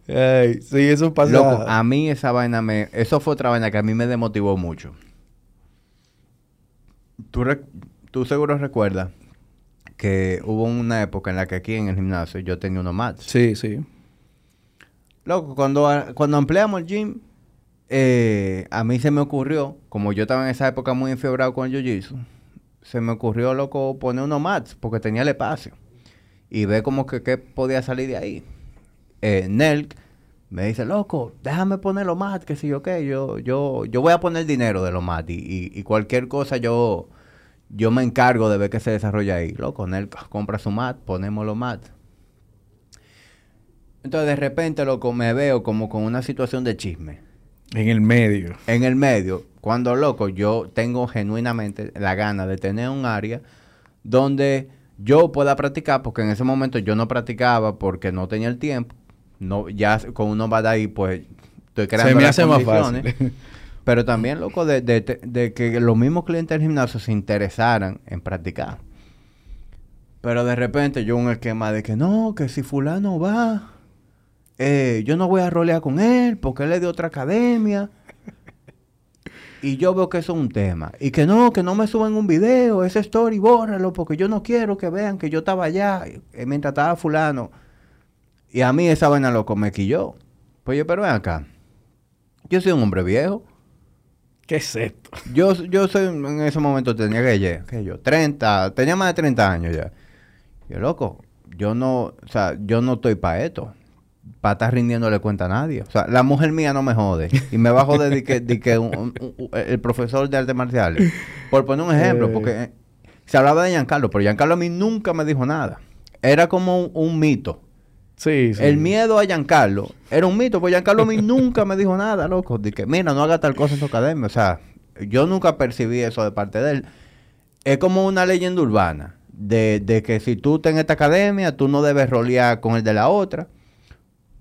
Ay, sí, eso pasa. Loco, a mí esa vaina me... Eso fue otra vaina que a mí me demotivó mucho. Tú, tú seguro recuerdas que hubo una época en la que aquí en el gimnasio yo tenía unos mats. Sí, sí. Loco, cuando, cuando ampliamos el gym, eh, a mí se me ocurrió, como yo estaba en esa época muy enfiebrado con el jiu-jitsu, se me ocurrió, loco, poner unos mats porque tenía el espacio. Y ve como que qué podía salir de ahí. Eh, Nelk me dice, loco, déjame poner los mats, que si yo qué, yo, yo, yo voy a poner dinero de los mats y, y cualquier cosa yo yo me encargo de ver qué se desarrolla ahí. Loco, él compra su mat, ponemos los mat. Entonces de repente, loco, me veo como con una situación de chisme. En el medio. En el medio. Cuando, loco, yo tengo genuinamente la gana de tener un área donde yo pueda practicar, porque en ese momento yo no practicaba porque no tenía el tiempo. No, ya con uno va de ahí, pues estoy creando Se me hace más fácil. Pero también, loco, de, de, que los mismos clientes del gimnasio se interesaran en practicar. Pero de repente yo un esquema de que no, que si fulano va, eh, yo no voy a rolear con él porque él es de otra academia. Y yo veo que eso es un tema. Y que no, que no me suban un video, ese story, bórralo, porque yo no quiero que vean que yo estaba allá eh, mientras estaba fulano. Y a mí esa vaina loco me quilló. Pues yo, pero ven acá. Yo soy un hombre viejo. ¿Qué es esto? Yo, yo soy, en ese momento tenía que, que yo, 30, tenía más de 30 años ya. Yo, loco, yo no, o sea, yo no estoy para esto. Para estar rindiéndole cuenta a nadie. O sea, la mujer mía no me jode. Y me va a joder de que, de que el profesor de artes marciales. Por poner un ejemplo, porque eh, se hablaba de Giancarlo, pero Giancarlo a mí nunca me dijo nada. Era como un mito. Sí, sí. El miedo a Giancarlo era un mito, porque Giancarlo a mí nunca me dijo nada, loco. De que, mira, no haga tal cosa en su academia. O sea, yo nunca percibí eso de parte de él. Es como una leyenda urbana. De, de que si tú estás en esta academia, tú no debes rolear con el de la otra.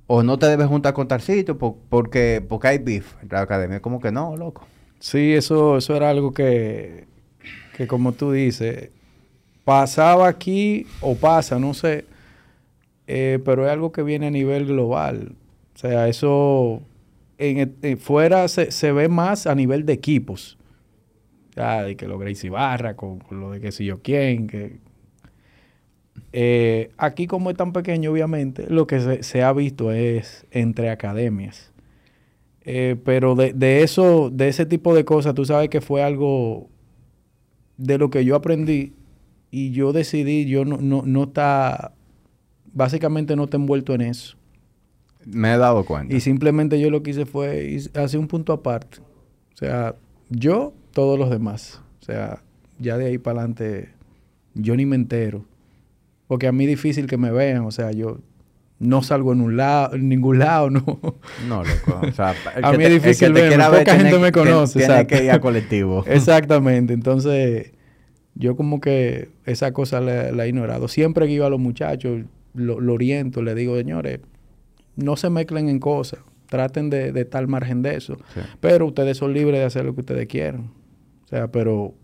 O no te debes juntar con tal sitio porque, porque hay beef en la academia. Como que no, loco. Sí, eso, eso era algo que, que como tú dices, pasaba aquí o pasa, no sé eh, pero es algo que viene a nivel global. O sea, eso en, fuera se, se, ve más a nivel de equipos. Ya, de que lo Gracie Barra, con, lo de que si yo quién, que... Eh, aquí como es tan pequeño, obviamente, lo que se, se ha visto es entre academias. pero de, de, eso, de ese tipo de cosas, tú sabes que fue algo de lo que yo aprendí y yo decidí, yo no, no, no está básicamente no te he envuelto en eso. Me he dado cuenta. Y simplemente yo lo que hice fue hacer un punto aparte. O sea, yo, todos los demás. O sea, ya de ahí para adelante, yo ni me entero. Porque a mí es difícil que me vean. O sea, yo no salgo en un lado, en ningún lado, no. No, loco. O sea, a mí es difícil verme. Poca gente me conoce. Tiene que ir a colectivo. Exactamente. Entonces, yo como que esa cosa la, la he ignorado. Siempre que iba a los muchachos, lo, oriento, le digo, señores, no se mezclen en cosas, traten de, de estar margen de eso, pero ustedes son libres de hacer lo que ustedes quieran. O sea, pero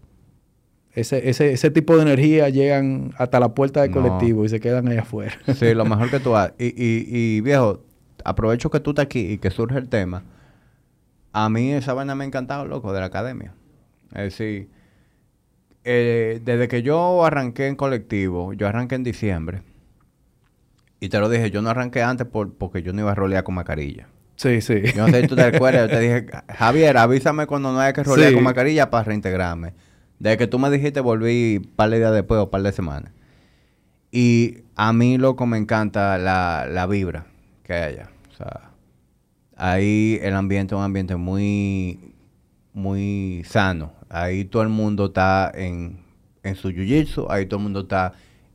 ese, ese, ese tipo de energía llegan hasta la puerta del colectivo y se quedan ahí afuera. Sí, lo mejor que tú haces. Y, y, y, viejo, aprovecho que tú estás aquí y que surge el tema. A mí esa vaina me ha encantado, loco, de la academia. Es decir, eh, desde que yo arranqué en colectivo, yo arranqué en diciembre, Y te lo dije, yo no arranqué antes por, porque yo no iba a rolear con mascarilla. Sí, sí. Yo no sé si tú te acuerdas, yo te dije, Javier, avísame cuando no haya que rolear con mascarilla para reintegrarme. Desde que tú me dijiste, volví un par de días después o un par de semanas. Y a mí, loco, me encanta la, la vibra que hay allá. O sea, ahí el ambiente es un ambiente muy, muy sano. Ahí todo el mundo está en, en su jiu-jitsu, ahí todo el mundo está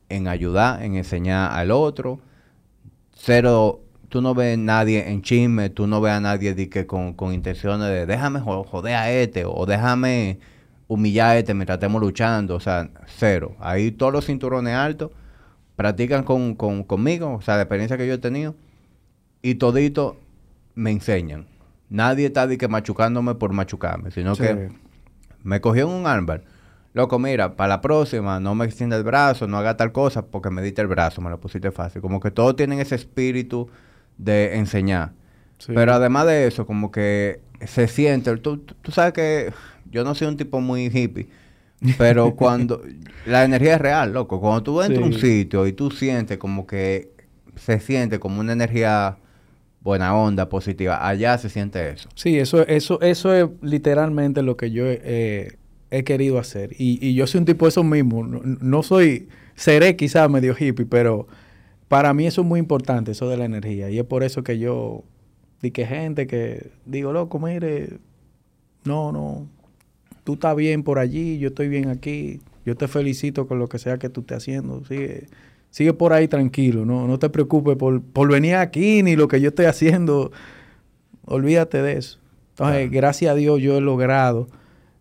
en ayudar, en enseñar al otro. Cero, tú no ves a nadie en chisme, tú no ves a nadie de que con, con intenciones de déjame joder a este o déjame humillar a este mientras estemos luchando. O sea, cero. Ahí todos los cinturones altos practican con, con, conmigo, o sea, la experiencia que yo he tenido, y todito me enseñan. Nadie está de que machucándome por machucarme, sino que me cogió en un armbar loco, mira, para la próxima no me extienda el brazo, no haga tal cosa porque me diste el brazo, me lo pusiste fácil. Como que todos tienen ese espíritu de enseñar. Pero además de eso, como que se siente, tú, tú sabes que yo no soy un tipo muy hippie, pero cuando la energía es real, loco, cuando tú entras a un sitio y tú sientes como que se siente como una energía buena onda, positiva, allá se siente eso. Sí, eso, eso, eso es literalmente lo que yo eh, he querido hacer. Y, y yo soy un tipo de esos mismos. No, soy, seré quizás medio hippie, pero para mí eso es muy importante, eso de la energía. Y es por eso que yo, di que gente que digo, loco, mire, no, no, tú estás bien por allí, yo estoy bien aquí, yo te felicito con lo que sea que tú estés haciendo. Sigue, sigue por ahí tranquilo, no, no te preocupes por, por venir aquí ni lo que yo estoy haciendo. Olvídate de eso. Entonces, gracias a Dios yo he logrado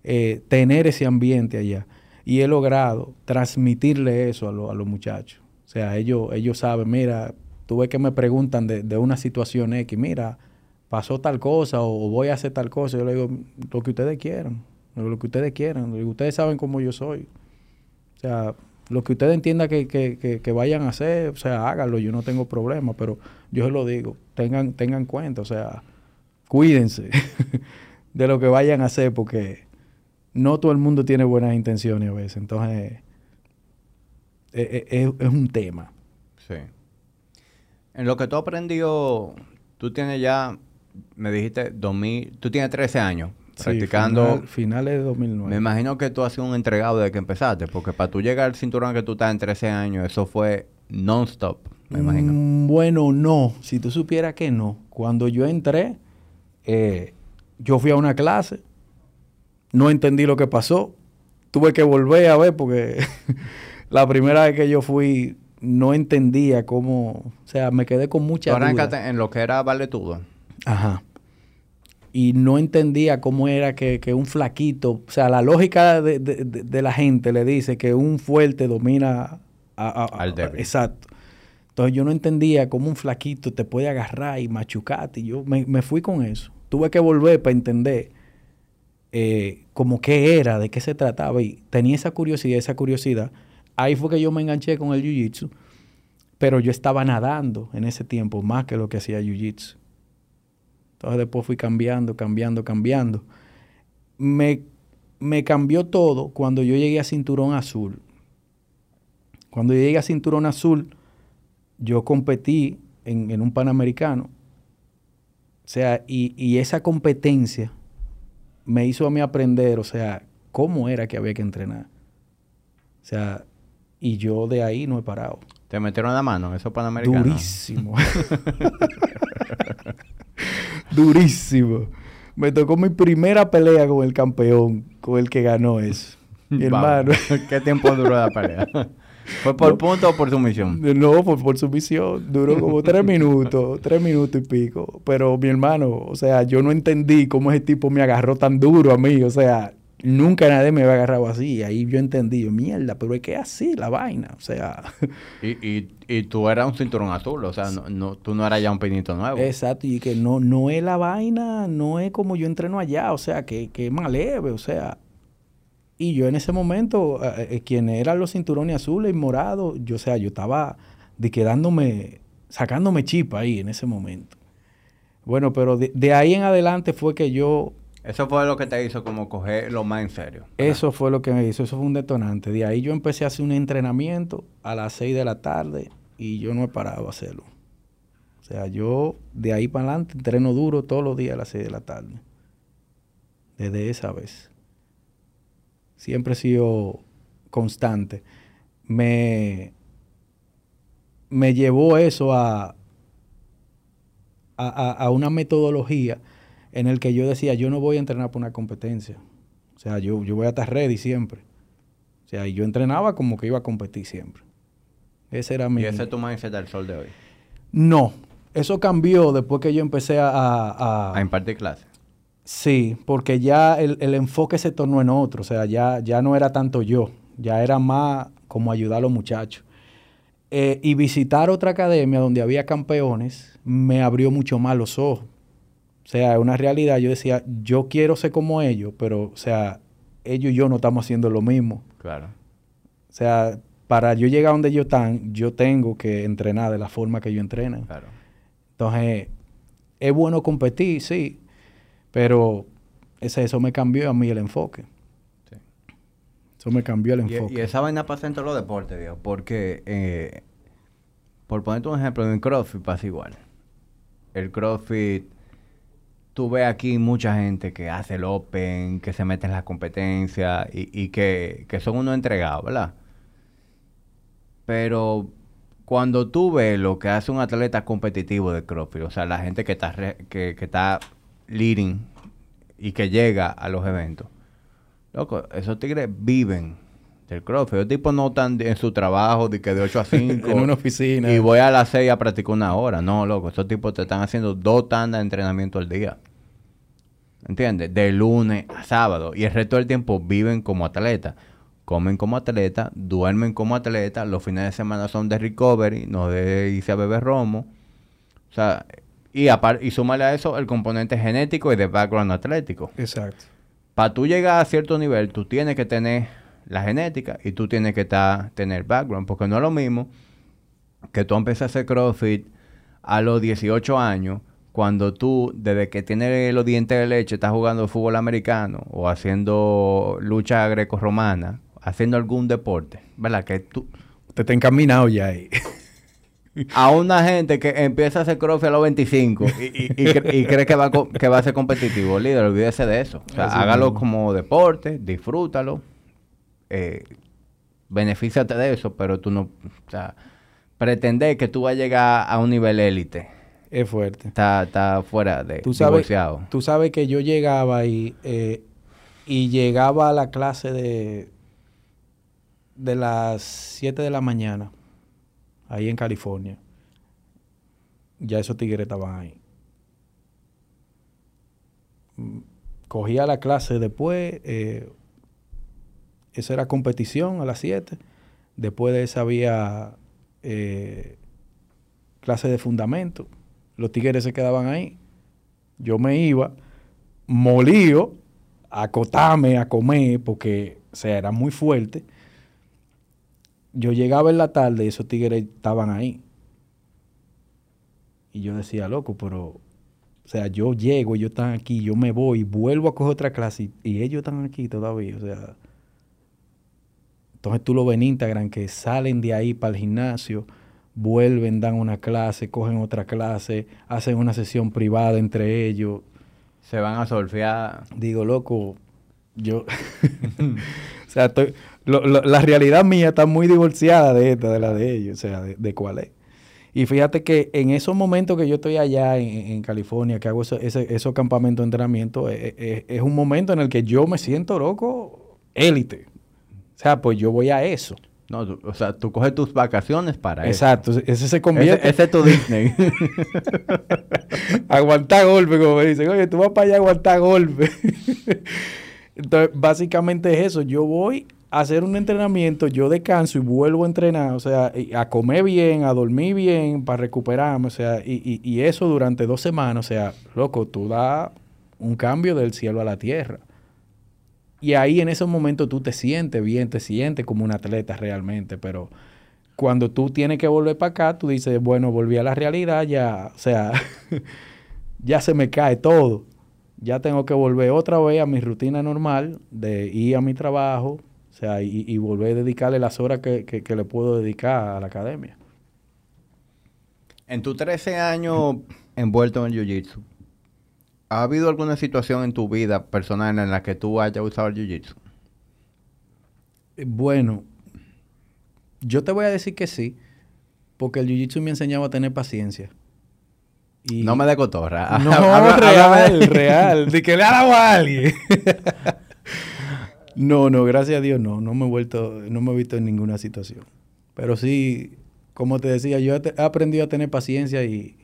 eh, tener ese ambiente allá. Y he logrado transmitirle eso a, a los muchachos. O sea, ellos, ellos saben, mira, tú ves que me preguntan de, de, una situación X, mira, pasó tal cosa o, voy a hacer tal cosa. Yo le digo, lo que ustedes quieran, lo que ustedes quieran. Ustedes saben cómo yo soy. O sea, lo que ustedes entiendan que, que, que, vayan a hacer, o sea, háganlo, yo no tengo problema, pero yo se lo digo, tengan, tengan cuenta, o sea, cuídense de lo que vayan a hacer porque no todo el mundo tiene buenas intenciones a veces. Entonces, e, e, es, un tema. Sí. En lo que tú aprendió, tú tienes ya, me dijiste, 2000, tú tienes 13 años practicando. finales de 2009. Me imagino que tú has sido un entregado desde que empezaste, porque para tú llegar al cinturón que tú estás en 13 años, eso fue non-stop, me imagino. Mm, bueno, no. Si tú supieras que no. Cuando yo entré, eh, yo fui a una clase no entendí lo que pasó. Tuve que volver a ver porque la primera vez que yo fui no entendía cómo, o sea, me quedé con mucha duda. en lo que era valetudo. Ajá. Y no entendía cómo era que, un flaquito, o sea, la lógica de, la gente le dice que un fuerte domina al débil. exacto. Entonces yo no entendía cómo un flaquito te puede agarrar y machucarte. Y yo me, me fui con eso. Tuve que volver para entender eh, como qué era, de qué se trataba, y tenía esa curiosidad, esa curiosidad. Ahí fue que yo me enganché con el Jiu-Jitsu, pero yo estaba nadando en ese tiempo más que lo que hacía Jiu-Jitsu. Entonces después fui cambiando, cambiando, cambiando. Me, me cambió todo cuando yo llegué a Cinturón Azul. Cuando yo llegué a Cinturón Azul, yo competí en, en un Panamericano. O sea, y, y esa competencia me hizo a mí aprender, o sea, cómo era que había que entrenar. O sea, y yo de ahí no he parado. ¿Te metieron la mano en esos panamericanos? Durísimo. Durísimo. Me tocó mi primera pelea con el campeón, con el que ganó eso. Mi hermano. ¿Qué tiempo duró la pelea? ¿Fue por punto o por sumisión? No, por, por sumisión. Duró como tres minutos, tres minutos y pico. Pero mi hermano, o sea, yo no entendí cómo ese tipo me agarró tan duro a mí. O sea, nunca nadie me había agarrado así. Ahí yo entendí, mierda, pero es que es así la vaina. O sea. y, y, y tú eras un cinturón azul, o sea, no, no, tú no eras ya un pinito nuevo. Exacto, y que no, no es la vaina, no es como yo entreno allá, o sea, que, que es más leve, o sea. Y yo en ese momento, eh, eh, quien eran los cinturones azules y morados, yo, o sea, yo estaba de quedándome, sacándome chipa ahí en ese momento. Bueno, pero de, ahí en adelante fue que yo... Eso fue lo que te hizo como coger lo más en serio. Eso fue lo que me hizo, eso fue un detonante. De ahí yo empecé a hacer un entrenamiento a las 6 de la tarde, y yo no he parado a hacerlo. O sea, yo de ahí para adelante entreno duro todos los días a las 6 de la tarde. Desde esa vez. Siempre he sido constante. Me, me llevó eso a, a, a una metodología en el que yo decía, yo no voy a entrenar por una competencia. O sea, yo, yo voy a estar ready siempre. O sea, yo entrenaba como que iba a competir siempre. Ese era mi... ¿Y ese es tu mindset del sol de hoy? No. Eso cambió después que yo empecé a... A, a impartir clases. Sí, porque ya el, el, enfoque se tornó en otro. O sea, ya, ya no era tanto yo. Ya era más como ayudar a los muchachos. Eh, y visitar otra academia donde había campeones me abrió mucho más los ojos. O sea, es una realidad. Yo decía, yo quiero ser como ellos, pero, o sea, ellos y yo no estamos haciendo lo mismo. Claro. O sea, para yo llegar a donde ellos están, yo tengo que entrenar de la forma que ellos entrenan. Claro. Entonces, es bueno competir, sí, pero ese, eso me cambió a mí el enfoque. Sí. Eso me cambió el enfoque. y esa vaina pasa en todos los deportes, viejo. Porque, eh, por ponerte un ejemplo, en CrossFit pasa igual. El CrossFit, tú ves aquí mucha gente que hace el Open, que se mete en las competencias y, y que, que son unos entregados, ¿verdad? Pero cuando tú ves lo que hace un atleta competitivo de CrossFit, o sea, la gente que está, re- que, que está leading y que llega a los eventos, loco, esos tigres viven del CrossFit. Los tipos no están en su trabajo de que de 8 a 5 en una oficina. y voy a las 6 a practicar una hora. No, loco, esos tipos te están haciendo dos tandas de entrenamiento al día. ¿Entiendes? De lunes a sábado. Y el resto del tiempo viven como atletas. Comen como atletas, duermen como atletas. Los fines de semana son de recovery, no de irse a beber romo. O sea, y, y súmale a eso el componente genético y de background atlético. Exacto. Para tú llegar a cierto nivel, tú tienes que tener la genética y tú tienes que estar, tener background. Porque no es lo mismo que tú empieces a hacer CrossFit a los 18 años, cuando tú, desde que tienes los dientes de leche, estás jugando fútbol americano o haciendo lucha greco-romana, haciendo algún deporte, ¿verdad? Que tú, Usted está encaminado ya ahí. a una gente que empieza a hacer CrossFit a los 25 y, y- y cre- y cree que va, que va a ser competitivo, líder, olvídese de eso. O sea, Así hágalo como deporte, disfrútalo, eh, benefíciate de eso, pero tú no, o sea, pretender que tú vas a llegar a un nivel élite, es fuerte. está, está fuera de Tú sabes, divorciado. tú sabes que yo llegaba y, eh, y llegaba a la clase de, de las 7 de la mañana, ahí en California. Ya esos tigres estaban ahí. Mm, Cogía la clase después, eh, eso era competición a las 7. Después de esa había eh, clase de fundamento. Los tigres se quedaban ahí. Yo me iba molío a acotarme, a comer, porque, o sea, era muy fuerte. Yo llegaba en la tarde y esos tigres estaban ahí. Y yo decía, loco, pero, o sea, yo llego, ellos están aquí, yo me voy, vuelvo a coger otra clase y, y ellos están aquí todavía, o sea. Entonces tú lo ves en Instagram que salen de ahí para el gimnasio, vuelven, dan una clase, cogen otra clase, hacen una sesión privada entre ellos. Se van a solfear. Digo, loco, yo... o sea, estoy- lo- lo- la realidad mía está muy divorciada de esta, de la de ellos, o sea, de, de cuál es. Y fíjate que en esos momentos que yo estoy allá en, en California, que hago eso- ese- esos campamentos de entrenamiento, es, es- es un momento en el que yo me siento, loco, élite. O sea, pues yo voy a eso. No, tú- o sea, tú coges tus vacaciones para eso. Exacto. Ese se convierte... ese es tu Disney. aguantar golpe, como me dicen. Oye, tú vas para allá a aguantar golpe. Entonces, básicamente es eso. Yo voy a hacer un entrenamiento, yo descanso y vuelvo a entrenar. O sea, a comer bien, a dormir bien, para recuperarme. O sea, y, y- y eso durante dos semanas. O sea, loco, tú das un cambio del cielo a la tierra. Y ahí en ese momento tú te sientes bien, te sientes como un atleta realmente, pero cuando tú tienes que volver para acá, tú dices, bueno, volví a la realidad, ya, o sea, ya se me cae todo. Ya tengo que volver otra vez a mi rutina normal de ir a mi trabajo, o sea, y, y volver a dedicarle las horas que, que- que le puedo dedicar a la academia. En tus 13 años envuelto en el jiu-jitsu, ¿ha habido alguna situación en tu vida personal en la que tú hayas usado el jiu-jitsu? Bueno, yo te voy a decir que sí, porque el jiu-jitsu me ha enseñado a tener paciencia. Y- No me de cotorra. No, Habla- real, háblame- real. De que le ha dado a alguien. no, no, gracias a Dios no. No me he vuelto, no me he visto en ninguna situación. Pero sí, como te decía, yo he aprendido a tener paciencia y,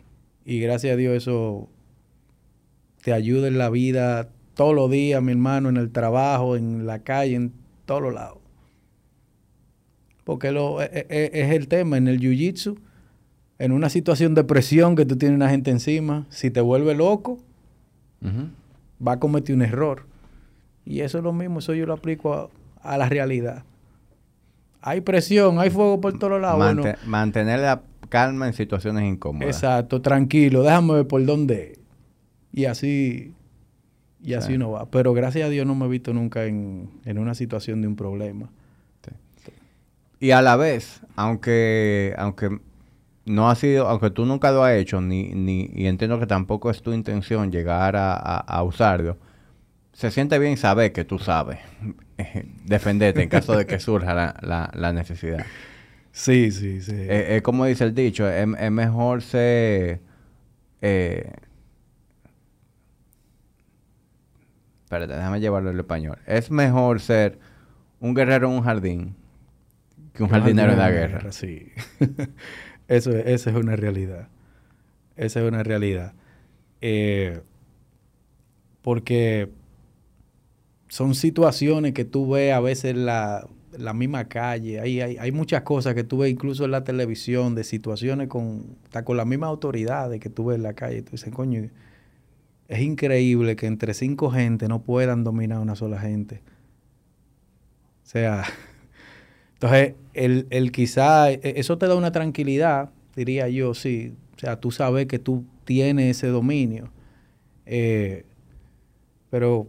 y gracias a Dios eso te ayuda en la vida todos los días, mi hermano, en el trabajo, en la calle, en todos los lados. Porque lo, e- e- es el tema en el jiu-jitsu en una situación de presión que tú tienes una gente encima, si te vuelve loco, Ujú. va a cometer un error. Y eso es lo mismo, eso yo lo aplico a, a la realidad. Hay presión, hay fuego por todos lados. bueno, mantener la calma en situaciones incómodas. exacto, tranquilo, déjame ver por dónde. Es. Y así, y así Sí. no va. Pero gracias a Dios no me he visto nunca en, en una situación de un problema. Y a la vez, aunque, aunque no ha sido, aunque tú nunca lo has hecho, ni, ni, y entiendo que tampoco es tu intención llegar a, a- a usarlo, se siente bien saber que tú sabes defenderte en caso de que surja la, la- la necesidad. Sí, sí, sí. Eh, Es como dice el dicho, es, es mejor ser... Eh, espérate, déjame llevarlo al español. Es mejor ser un guerrero en un jardín que un jardinero en la guerra. Sí. Eso, es- esa es una realidad. Esa es una realidad. Eh, porque son situaciones que tú ves a veces en la, la misma calle. Hay, hay, hay muchas cosas que tú ves incluso en la televisión, de situaciones con, hasta con las mismas autoridades que tú ves en la calle. Tú dices, coño, es increíble que entre cinco gente no puedan dominar a una sola gente. O sea, entonces, el, el quizá, e- eso te da una tranquilidad, diría yo, sí. O sea, tú sabes que tú tienes ese dominio. Eh, pero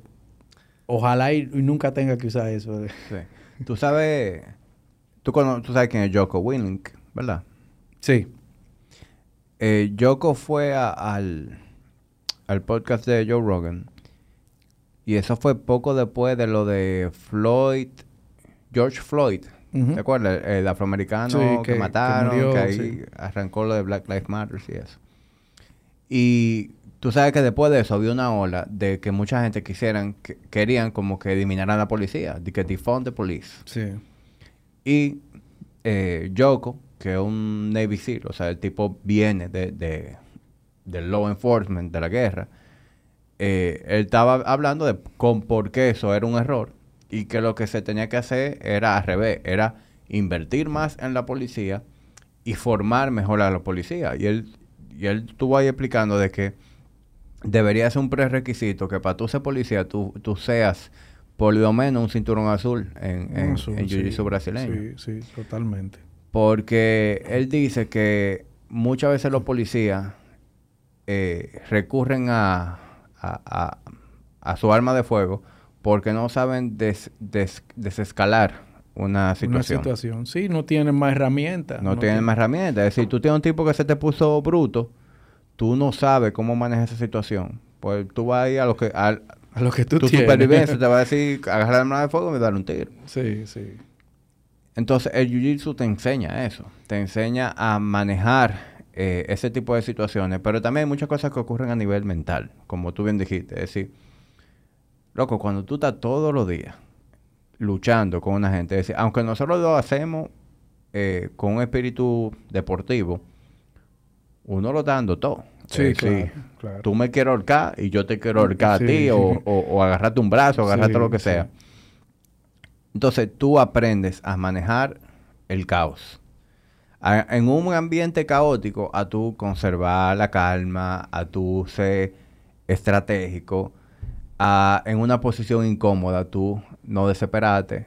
ojalá y, y nunca tenga que usar eso. Sí. Tú sabes... Tú, cono- tú sabes quién es Joko Willink, ¿verdad? Sí. Eh, Joko fue a- al, al podcast de Joe Rogan. Y eso fue poco después de lo de Floyd, George Floyd. Ujú. ¿Te acuerdas? El, el afroamericano Sí, que, que- que mataron, que, murió, ahí sí. arrancó lo de Black Lives Matter y eso. Y tú sabes que después de eso había una ola de que mucha gente quisieran, que, querían como que eliminaran a la policía, de que defund the police. Sí. Y eh, Yoko, que es un Navy SEAL, o sea, el tipo viene de, de- del law enforcement, de la guerra, eh, él estaba hablando de con por qué eso era un error y que lo que se tenía que hacer era al revés, era invertir más en la policía y formar mejor a la policía. Y él, y él estuvo ahí explicando de que debería ser un prerequisito que para tú ser policía tú, tú seas por lo menos un cinturón azul en, en, sí. jiu-jitsu brasileño. Sí, sí, totalmente. Porque él dice que muchas veces los policías eh, recurren a, a, a- a su arma de fuego porque no saben des- des- desescalar una situación. Una situación. Sí, no tienen más herramientas. no tienen más herramientas. Es decir, tú tienes un tipo que se te puso bruto, tú no sabes cómo manejar esa situación. Pues tú vas ahí a lo que... A, A lo que tú tu tienes. supervivencia te va a decir, agarrar el arma de fuego y dar un tiro. Sí, sí. Entonces, el Jiu-Jitsu te enseña eso. Te enseña a manejar eh, ese tipo de situaciones. Pero también hay muchas cosas que ocurren a nivel mental, como tú bien dijiste. Es decir, loco, cuando tú estás todos los días luchando con una gente, es decir, aunque nosotros lo hacemos eh, con un espíritu deportivo, uno lo está dando todo. Sí, Es claro. Tú me quieres ahorcar y yo te quiero ahorcar Sí. a ti, o, o, o agarrarte un brazo, o agarrarte Sí, lo que sí. sea. Entonces tú aprendes a manejar el caos. A- en un ambiente caótico, a tú conservar la calma, a tú ser estratégico, a en una posición incómoda, tú no desesperarte.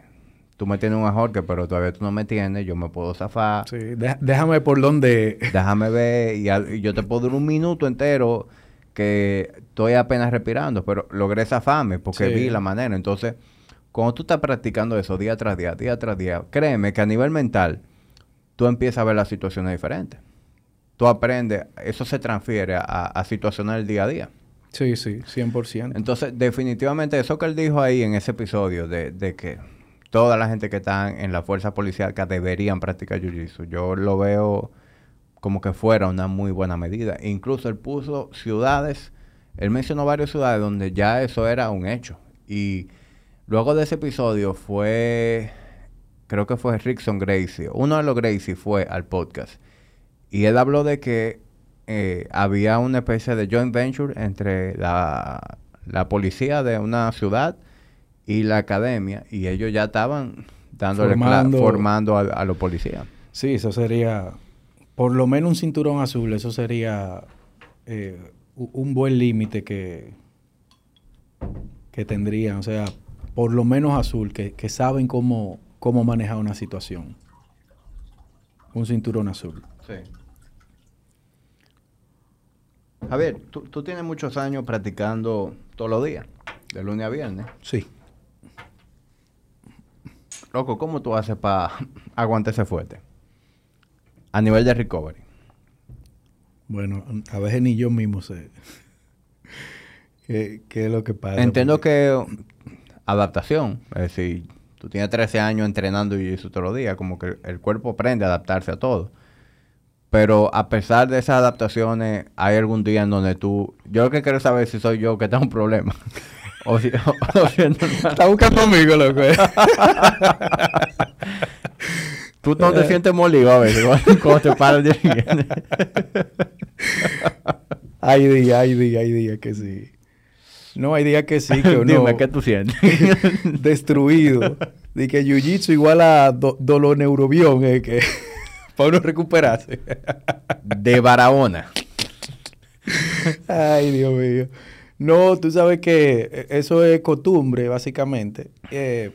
Tú me tienes un ajorque, pero todavía tú no me tienes, yo me puedo zafar. Sí, déjame por dónde. Déjame ver y, al- y yo te puedo durar un minuto entero que estoy apenas respirando, pero logré zafarme porque Sí. vi la manera. Entonces, cuando tú estás practicando eso día tras día, día tras día, créeme que a nivel mental tú empiezas a ver las situaciones diferentes. tú aprendes, eso se transfiere a, a situaciones del día a día. Sí, sí, 100%. Entonces, definitivamente eso que él dijo ahí en ese episodio de, de que toda la gente que está en la fuerza policial que deberían practicar jiu-jitsu, yo lo veo como que fuera una muy buena medida. Incluso él puso ciudades, él mencionó varias ciudades donde ya eso era un hecho. Y luego de ese episodio fue, creo que fue Rickson Gracie, uno de los Gracie fue al podcast. Y él habló de que eh, había una especie de joint venture entre la, la policía de una ciudad y la academia y ellos ya estaban dándole formando, formando a, a, los policías. Sí, eso sería por lo menos un cinturón azul, eso sería eh, un buen límite que, que tendrían, o sea, por lo menos azul, que, que saben cómo, cómo manejar una situación. Un cinturón azul. Sí. Javier, ¿tú, tú tienes muchos años practicando todos los días, de lunes a viernes. Sí. Loco, ¿cómo tú haces para aguantarse fuerte? A nivel de recovery. Bueno, a veces ni yo mismo sé qué, qué es lo que pasa. Entiendo que adaptación, es decir, tú tienes 13 años entrenando y eso todos los días, como que el cuerpo aprende a adaptarse a todo. Pero a pesar de esas adaptaciones, hay algún día en donde tú... Yo lo que quiero saber si soy yo que tengo un problema. o si, o, o si Está buscando conmigo, loco. Tú no te sientes molido a veces cuando te paras de hay días, hay días, hay días que sí. No, hay días que sí, que uno... Dime, ¿qué tú sientes? destruido. De que jiu-jitsu igual a do, dolor neurobión, eh, que... para uno recuperarse. de Barahona. Ay, Dios mío. No, tú sabes que eso es costumbre, básicamente. Eh,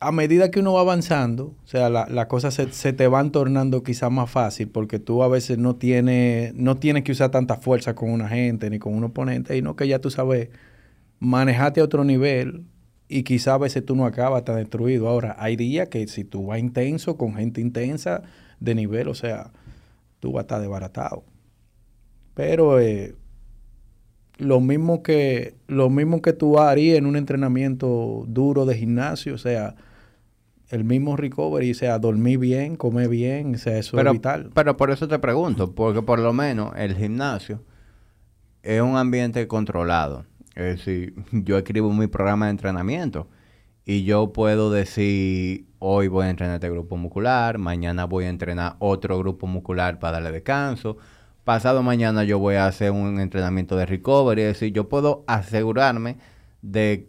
a medida que uno va avanzando, o sea, las la cosas se, se, te van tornando quizás más fácil porque tú a veces no tienes, no tienes que usar tanta fuerza con una gente ni con un oponente, y no que ya tú sabes manejarte a otro nivel y quizás a veces tú no acabas tan destruido. Ahora, hay días que si tú vas intenso, con gente intensa de nivel, o sea, tú vas a estar desbaratado. Pero eh, lo mismo que lo mismo que tú harías en un entrenamiento duro de gimnasio, o sea, el mismo recovery, o sea, dormir bien, comer bien, o sea, eso pero, es vital. Pero por eso te pregunto, porque por lo menos el gimnasio es un ambiente controlado. Es decir, yo escribo mi programa de entrenamiento y yo puedo decir, hoy voy a entrenar este grupo muscular, mañana voy a entrenar otro grupo muscular para darle descanso, pasado mañana yo voy a hacer un entrenamiento de recovery, es decir, yo puedo asegurarme de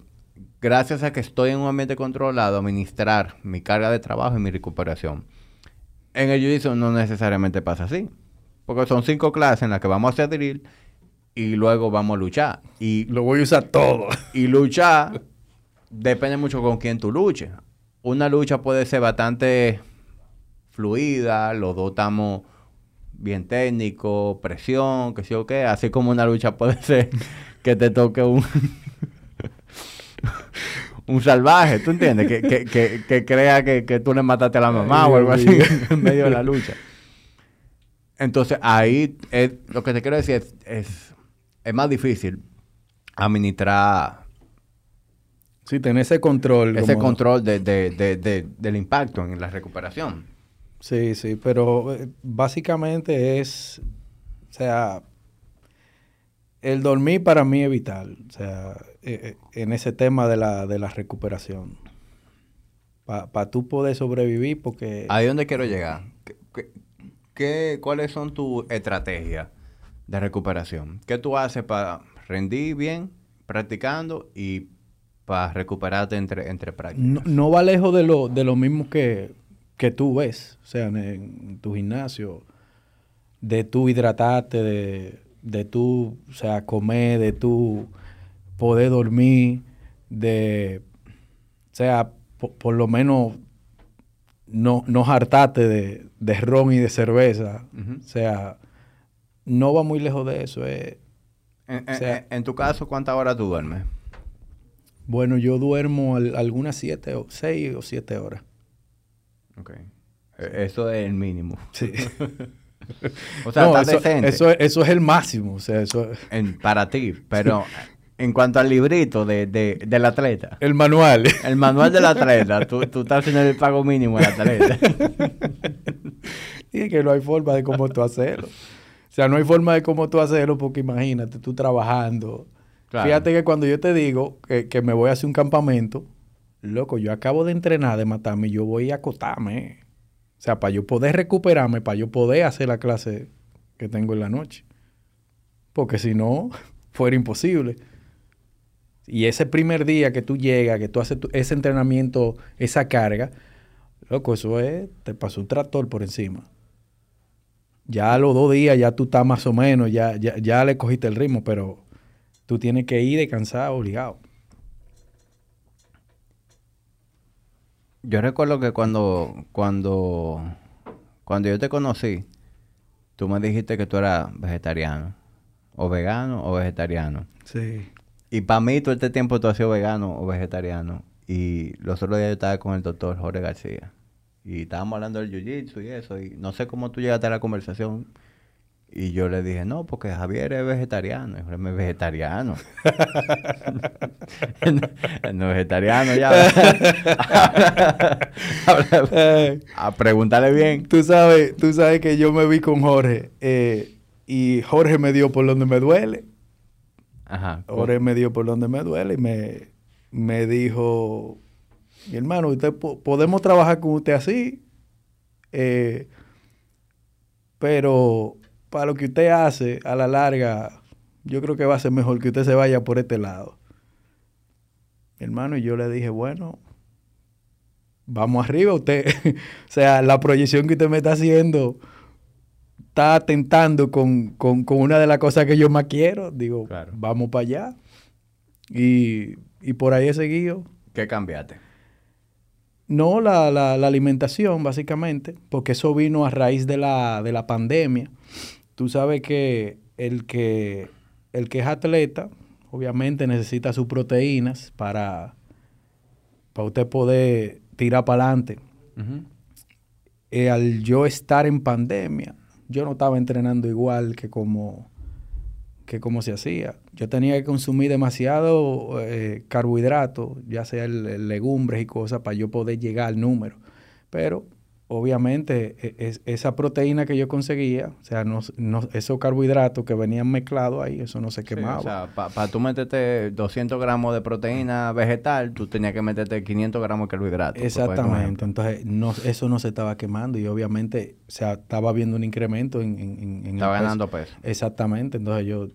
gracias a que estoy en un ambiente controlado, administrar mi carga de trabajo y mi recuperación. En el jiu no necesariamente pasa así. Porque son cinco clases en las que vamos a hacer y luego vamos a luchar. Y lo voy a usar todo. Y luchar depende mucho con quién tú luches. Una lucha puede ser bastante fluida, los dos estamos bien técnicos, presión, que sí o qué. Así como una lucha puede ser que te toque un un salvaje, ¿tú entiendes? Que, que, que, que crea que, que, tú le mataste a la mamá o algo así en medio de la lucha. Entonces, ahí es, lo que te quiero decir es, es, es más difícil administrar... Sí, tener ese control. Ese como... control de, de, de, de, del impacto en la recuperación. Sí, sí, pero básicamente es, o sea, el dormir para mí es vital, o sea, eh, en ese tema de la, de la recuperación. Para pa tú poder sobrevivir, porque... ¿A dónde quiero llegar? ¿Qué, qué, cuáles son tus estrategias de recuperación? ¿Qué tú haces para rendir bien practicando y para recuperarte entre, entre prácticas? No, no, va lejos de lo, de lo mismo que, que tú ves, o sea, en, en tu gimnasio, de tú hidratarte, de de tú, o sea, comer, de tú poder dormir, de, o sea, por, por lo menos no, no hartarte de, de, ron y de cerveza. Uh -huh. O sea, no va muy lejos de eso. Eh. En, o sea, en, en, tu caso, ¿cuántas horas tú duermes? Bueno, yo duermo al, algunas siete, o seis o siete horas. Ok. Sí. Eso es el mínimo. Sí. O sea, No, está eso, decente eso, es- eso es el máximo. O sea, eso en- para ti. Pero en cuanto al librito de, de- del atleta, el manual. el manual del atleta, tú, tú estás haciendo el pago mínimo del atleta. y es que no hay forma de cómo tú hacerlo. O sea, no hay forma de cómo tú hacerlo porque imagínate, tú trabajando. Claro. Fíjate que cuando yo te digo que, que me voy a hacer un campamento, loco, yo acabo de entrenar, de matarme, yo voy a acotarme. O sea, para yo poder recuperarme, para yo poder hacer la clase que tengo en la noche. Porque si no, fuera imposible. Y ese primer día que tú llegas, que tú haces tu- ese entrenamiento, esa carga, loco, eso es, te pasó un tractor por encima. Ya a los dos días ya tú estás más o menos, ya, ya, ya le cogiste el ritmo, pero tú tienes que ir descansado, obligado. Yo recuerdo que cuando, cuando, cuando yo te conocí, tú me dijiste que tú eras vegetariano. O vegano o vegetariano. Sí. Y para mí todo este tiempo tú has sido vegano o vegetariano. Y los otros días yo estaba con el doctor Jorge García. Y estábamos hablando del jiu-jitsu y eso. Y no sé cómo tú llegaste a la conversación. Y yo le dije, no, porque Javier es vegetariano. Y es vegetariano. no, no es vegetariano ya. A preguntarle bien. tú sabes, tú sabes que yo me vi con Jorge eh, y Jorge me dio por donde me duele. Ajá. Jorge me dio por donde me duele y me, me dijo, mi hermano, usted po- podemos trabajar con usted así, eh, pero para lo que usted hace a la larga, yo creo que va a ser mejor que usted se vaya por este lado. Mi hermano, y yo le dije, bueno, vamos arriba usted. o sea, la proyección que usted me está haciendo está atentando con, con- con una de las cosas que yo más quiero. Digo, Claro. vamos para allá. Y, y por ahí he seguido. ¿Qué cambiaste? No, la, la- la alimentación, básicamente, porque eso vino a raíz de la, de la pandemia. Tú sabes que el que, el que es atleta, obviamente necesita sus proteínas para, para usted poder tirar para adelante. Eh, al yo estar en pandemia, yo no estaba entrenando igual que como, que como se hacía. Yo tenía que consumir demasiado eh, carbohidrato, ya sea el, el legumbres y cosas, para yo poder llegar al número. Pero obviamente e- es- esa proteína que yo conseguía, o sea, no, no- esos carbohidratos que venían mezclados ahí, eso no se Sí, quemaba. o sea, para tú meterte 200 gramos de proteína vegetal, tú tenías que meterte 500 gramos de carbohidratos. Exactamente. Entonces, no, eso no se estaba quemando y obviamente, o sea, estaba viendo un incremento en, en, en- el Estaba peso. ganando peso. Exactamente. Entonces yo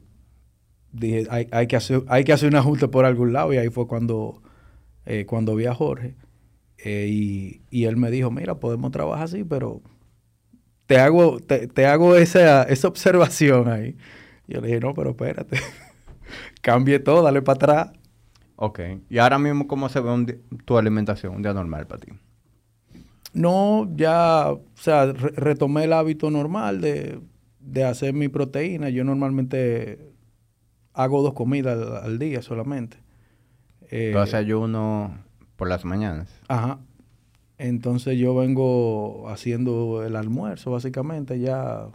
dije, hay, hay, que hacer, hay que hacer un ajuste por algún lado y ahí fue cuando, eh, cuando vi a Jorge eh, y, y él me dijo, mira, podemos trabajar así, pero te hago, te, te hago esa, esa observación ahí. Yo le dije, no, pero espérate. Cambie todo, dale para atrás. Ok. ¿Y ahora mismo cómo se ve un di- tu alimentación, un día normal para ti? No, ya, o sea, re- retomé el hábito normal de, de hacer mi proteína. Yo normalmente hago dos comidas al, al día solamente. Eh, Tú haces ayuno por las mañanas. Ajá. Entonces yo vengo haciendo el almuerzo, básicamente, ya.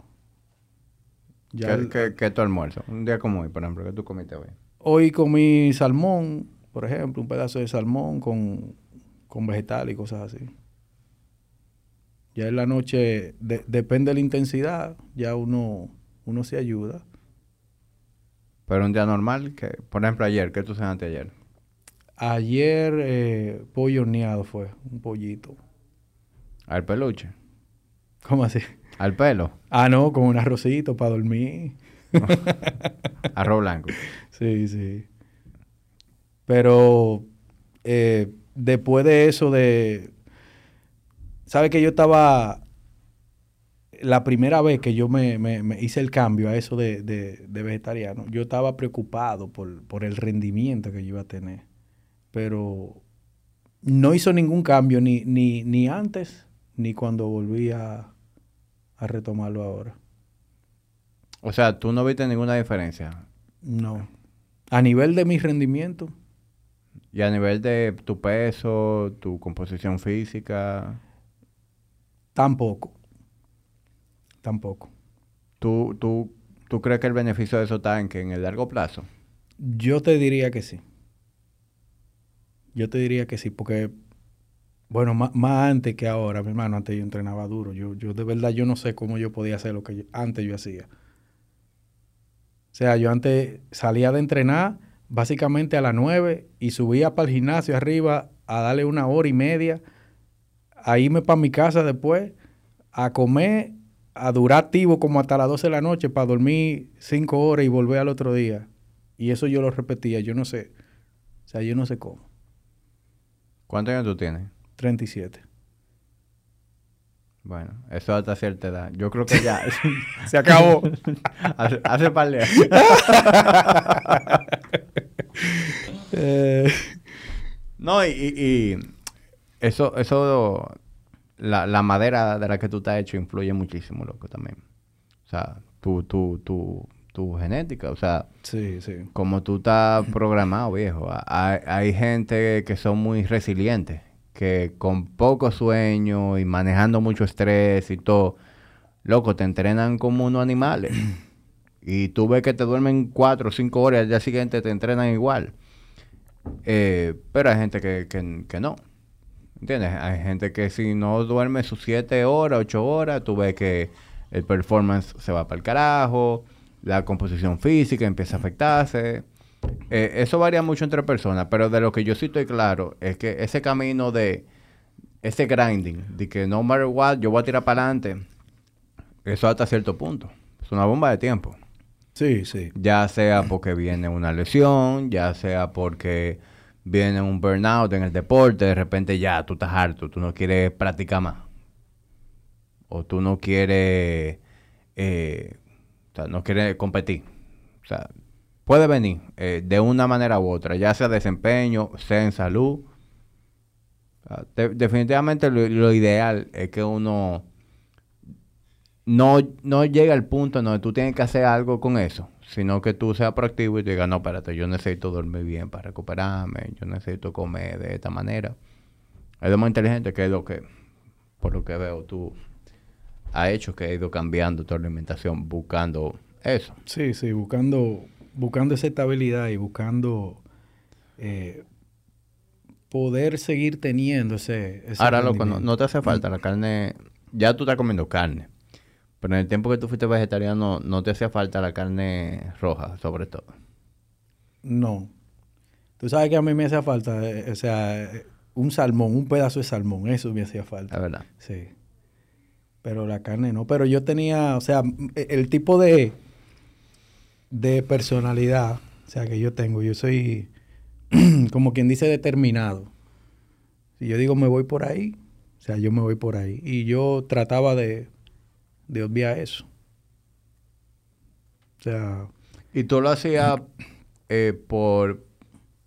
ya ¿Qué, el- qué, qué es tu almuerzo? Un día como hoy, por ejemplo, que tú comiste hoy. Hoy comí salmón, por ejemplo, un pedazo de salmón con, con vegetal y cosas así. Ya en la noche, de- depende de la intensidad, ya uno, uno se ayuda. Pero un día normal, que, por ejemplo, ayer, ¿qué tú cenaste ayer? Ayer eh, pollo horneado fue, un pollito. Al peluche. ¿Cómo así? Al pelo. Ah, no, con un arrocito para dormir. Arroz blanco. Sí, sí. Pero eh, después de eso de... ¿Sabe que yo estaba... La primera vez que yo me, me- me hice el cambio a eso de, de- de vegetariano, yo estaba preocupado por, por el rendimiento que yo iba a tener. Pero no hizo ningún cambio ni, ni, ni antes ni cuando volví a, a retomarlo ahora. O sea, tú no viste ninguna diferencia. No. A nivel de mi rendimiento, Y a nivel de tu peso, tu composición física. Tampoco. Tampoco. ¿tú, tú, ¿tú crees que el beneficio de eso está en que en el largo plazo? Yo te diría que sí. Yo te diría que sí, porque, bueno, más, antes que ahora, mi hermano, antes yo entrenaba duro. Yo, yo de verdad, yo no sé cómo yo podía hacer lo que antes yo hacía. O sea, yo antes salía de entrenar básicamente a las 9 y subía para el gimnasio arriba a darle una hora y media, a irme para mi casa después, a comer, a durar activo como hasta las 12 de la noche para dormir 5 horas y volver al otro día. Y eso yo lo repetía, yo no sé. O sea, yo no sé cómo. ¿Cuántos años tú tienes? 37. Bueno, eso hasta cierta edad. Yo creo que ya se acabó. hace, hace par de eh. No, y, y, eso, eso, la, la, madera de la que tú estás hecho influye muchísimo, loco, también. O sea, tu, tu, tu, tu genética, o sea, sí, sí. como tú estás programado, viejo. Hay, hay gente que son muy resilientes, que con poco sueño y manejando mucho estrés y todo, loco, te entrenan como unos animales. y tú ves que te duermen cuatro o cinco horas y al día siguiente te entrenan igual. Eh, pero hay gente que, que, que, no. ¿Entiendes? Hay gente que si no duerme sus siete horas, ocho horas, tú ves que el performance se va para el carajo la composición física empieza a afectarse. Eh, eso varía mucho entre personas, pero de lo que yo sí estoy claro es que ese camino de ese grinding, de que no matter what, yo voy a tirar para adelante, eso hasta cierto punto. Es una bomba de tiempo. Sí, sí. Ya sea porque viene una lesión, ya sea porque viene un burnout en el deporte, de repente ya tú estás harto, tú no quieres practicar más. O tú no quieres eh, o sea, no quiere competir. O sea, puede venir eh, de una manera u otra, ya sea desempeño, sea en salud. definitivamente lo, ideal es que uno no, no llegue al punto donde tú tienes que hacer algo con eso, sino que tú seas proactivo y digas, no, espérate, yo necesito dormir bien para recuperarme, yo necesito comer de esta manera. Es lo más inteligente que es lo que, por lo que veo, tú ha hecho que ha ido cambiando tu alimentación buscando eso. Sí, sí, buscando, buscando esa estabilidad y buscando eh, poder seguir teniendo ese... Ahora, loco, no, te hace falta la carne, ya tú estás comiendo carne, pero en el tiempo que tú fuiste vegetariano no te hacía falta la carne roja, sobre todo. No. Tú sabes que a mí me hacía falta, eh, o sea, un salmón, un pedazo de salmón, eso me hacía falta. Es verdad. Sí. Pero la carne no. Pero yo tenía, o sea, e, el tipo de, de personalidad, o sea, que yo tengo, yo soy, como quien dice, determinado. Si yo digo me voy por ahí, o sea, yo me voy por ahí. Y yo trataba de, de obviar eso. O sea... ¿Y tú lo hacías eh, por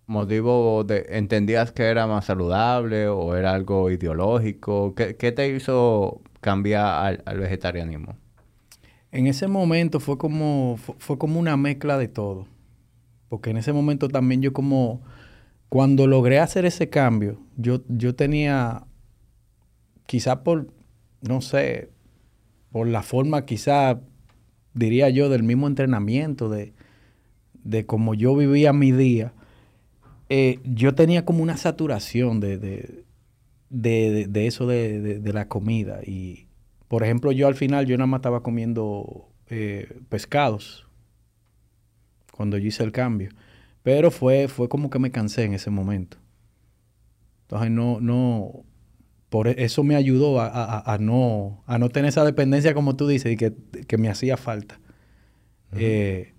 motivo de... ¿Entendías que era más saludable o era algo ideológico? ¿Qué, qué te hizo cambia al, vegetarianismo? En ese momento fue como, fue, como una mezcla de todo. Porque en ese momento también yo como, cuando logré hacer ese cambio, yo, yo tenía, quizá por, no sé, por la forma quizá, diría yo, del mismo entrenamiento, de, de cómo yo vivía mi día, eh, yo tenía como una saturación de, de, de, eso de, la comida. Y, por ejemplo, yo al final, yo nada más estaba comiendo eh, pescados cuando yo hice el cambio. Pero fue, fue como que me cansé en ese momento. Entonces, no, no, por e, eso me ayudó a, a, no, a no tener esa dependencia, como tú dices, y que, que me hacía falta. Eh,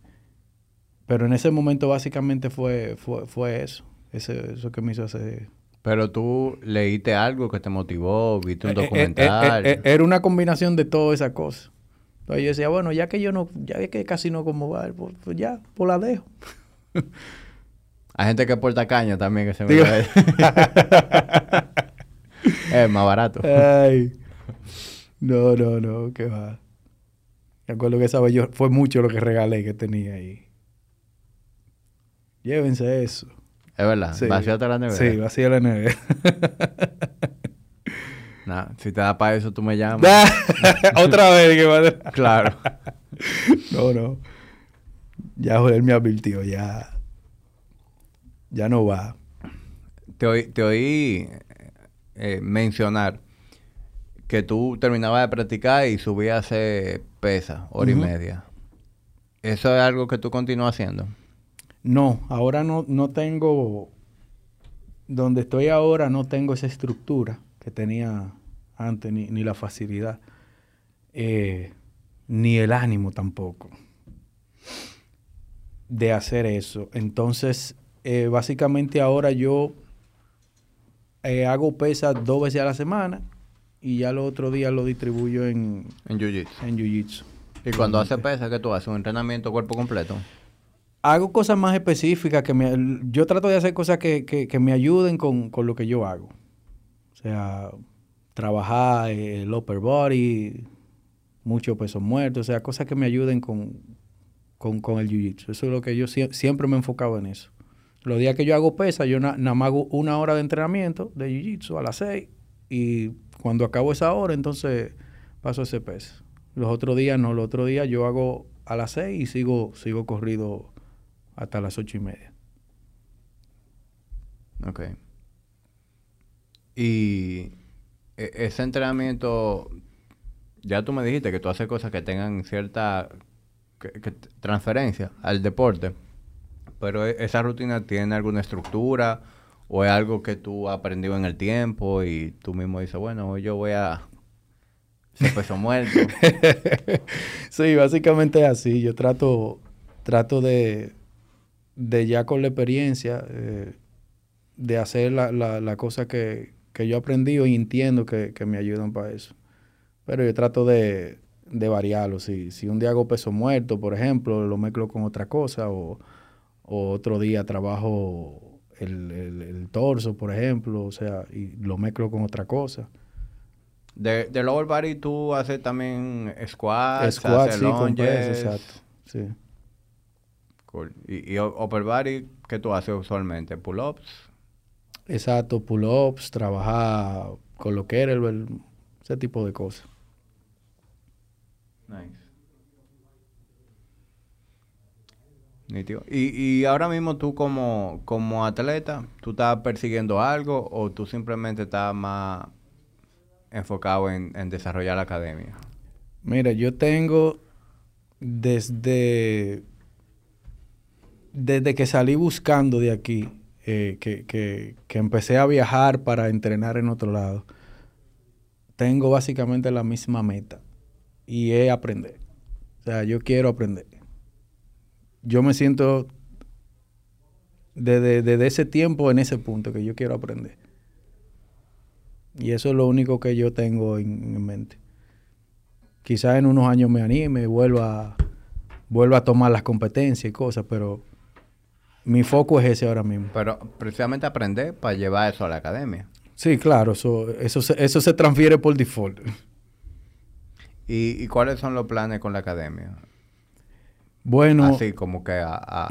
pero en ese momento básicamente fue, fue, fue eso, ese, eso que me hizo hacer pero tú leíste algo que te motivó, viste un eh, eh, documental. Eh, era una combinación de todas esas cosas. Entonces yo decía, bueno, ya que yo no, ya que casi no como va, pues, pues, ya, pues la dejo. Hay gente que porta caña también que se me Es más barato. Ay. No, no, no, qué va. Me acuerdo que esa vez yo, fue mucho lo que regalé que tenía ahí. Llévense eso. Es verdad, sí. vacíate la nevera. Sí, vacía la nevera. nah, si te da para eso, tú me llamas. Otra vez que Claro. no, no. Ya Joel me advirtió, ya. Ya no va. Te oí, te oí eh, mencionar que tú terminabas de practicar y subías a hacer pesa, hora y media. ¿Eso es algo que tú continúas haciendo? No, ahora no, no tengo. Donde estoy ahora no tengo esa estructura que tenía antes, ni, ni la facilidad, eh, ni el ánimo tampoco de hacer eso. Entonces, eh, básicamente ahora yo eh, hago pesas dos veces a la semana y ya los otros días lo distribuyo en, En Jiu-Jitsu. en Jiu-Jitsu. ¿Y cuando haces pesa, qué tú haces? ¿Un entrenamiento cuerpo completo? Hago cosas más específicas que me... Yo trato de hacer cosas que, que, que me ayuden con, con lo que yo hago. O sea, trabajar eh, el upper body, mucho peso muerto, o sea, cosas que me ayuden con, con, con el jiu-jitsu. Eso es lo que yo sie- siempre me he enfocado en eso. Los días que yo hago pesa, yo na- nada más hago una hora de entrenamiento de jiu-jitsu a las 6 y cuando acabo esa hora, entonces paso ese peso. Los otros días no, los otros días yo hago a las 6 y sigo, sigo corrido hasta las ocho y media. Ok. Y e- ese entrenamiento, ya tú me dijiste que tú haces cosas que tengan cierta transferencia al deporte, pero e- esa rutina tiene alguna estructura o es algo que tú aprendido en el tiempo y tú mismo dices, bueno, hoy yo voy a hacer peso muerto. sí, básicamente es así. Yo trato, trato de, de ya con la experiencia, eh, de hacer la, la, cosa que, que yo he aprendido y entiendo que, que me ayudan para eso. Pero yo trato de, de variarlo. Si, si un día hago peso muerto, por ejemplo, lo mezclo con otra cosa o, o otro día trabajo el, el- el torso, por ejemplo, o sea, y lo mezclo con otra cosa. De, de lower body tú haces también squats, Squat, haces sí, con exacto. Sí. Cool. Y, y upper body, ¿qué tú haces usualmente? ¿Pull-ups? Exacto, pull-ups, trabajar con lo que era el, ese tipo de cosas. Nice. Y, y ahora mismo tú como, como atleta, ¿tú estás persiguiendo algo o tú simplemente estás más enfocado en, en desarrollar la academia? Mira, yo tengo desde, desde que salí buscando de aquí, eh, que, que, que empecé a viajar para entrenar en otro lado, tengo básicamente la misma meta y es aprender. O sea, yo quiero aprender. Yo me siento desde, desde ese tiempo en ese punto que yo quiero aprender. Y eso es lo único que yo tengo en, en mente. Quizás en unos años me anime, vuelva, vuelva a tomar las competencias y cosas, pero mi foco es ese ahora mismo. Pero precisamente aprender para llevar eso a la academia. Sí, claro, eso, eso, se, eso se transfiere por default. ¿Y, y cuáles son los planes con la academia? Bueno, Así como que a, a,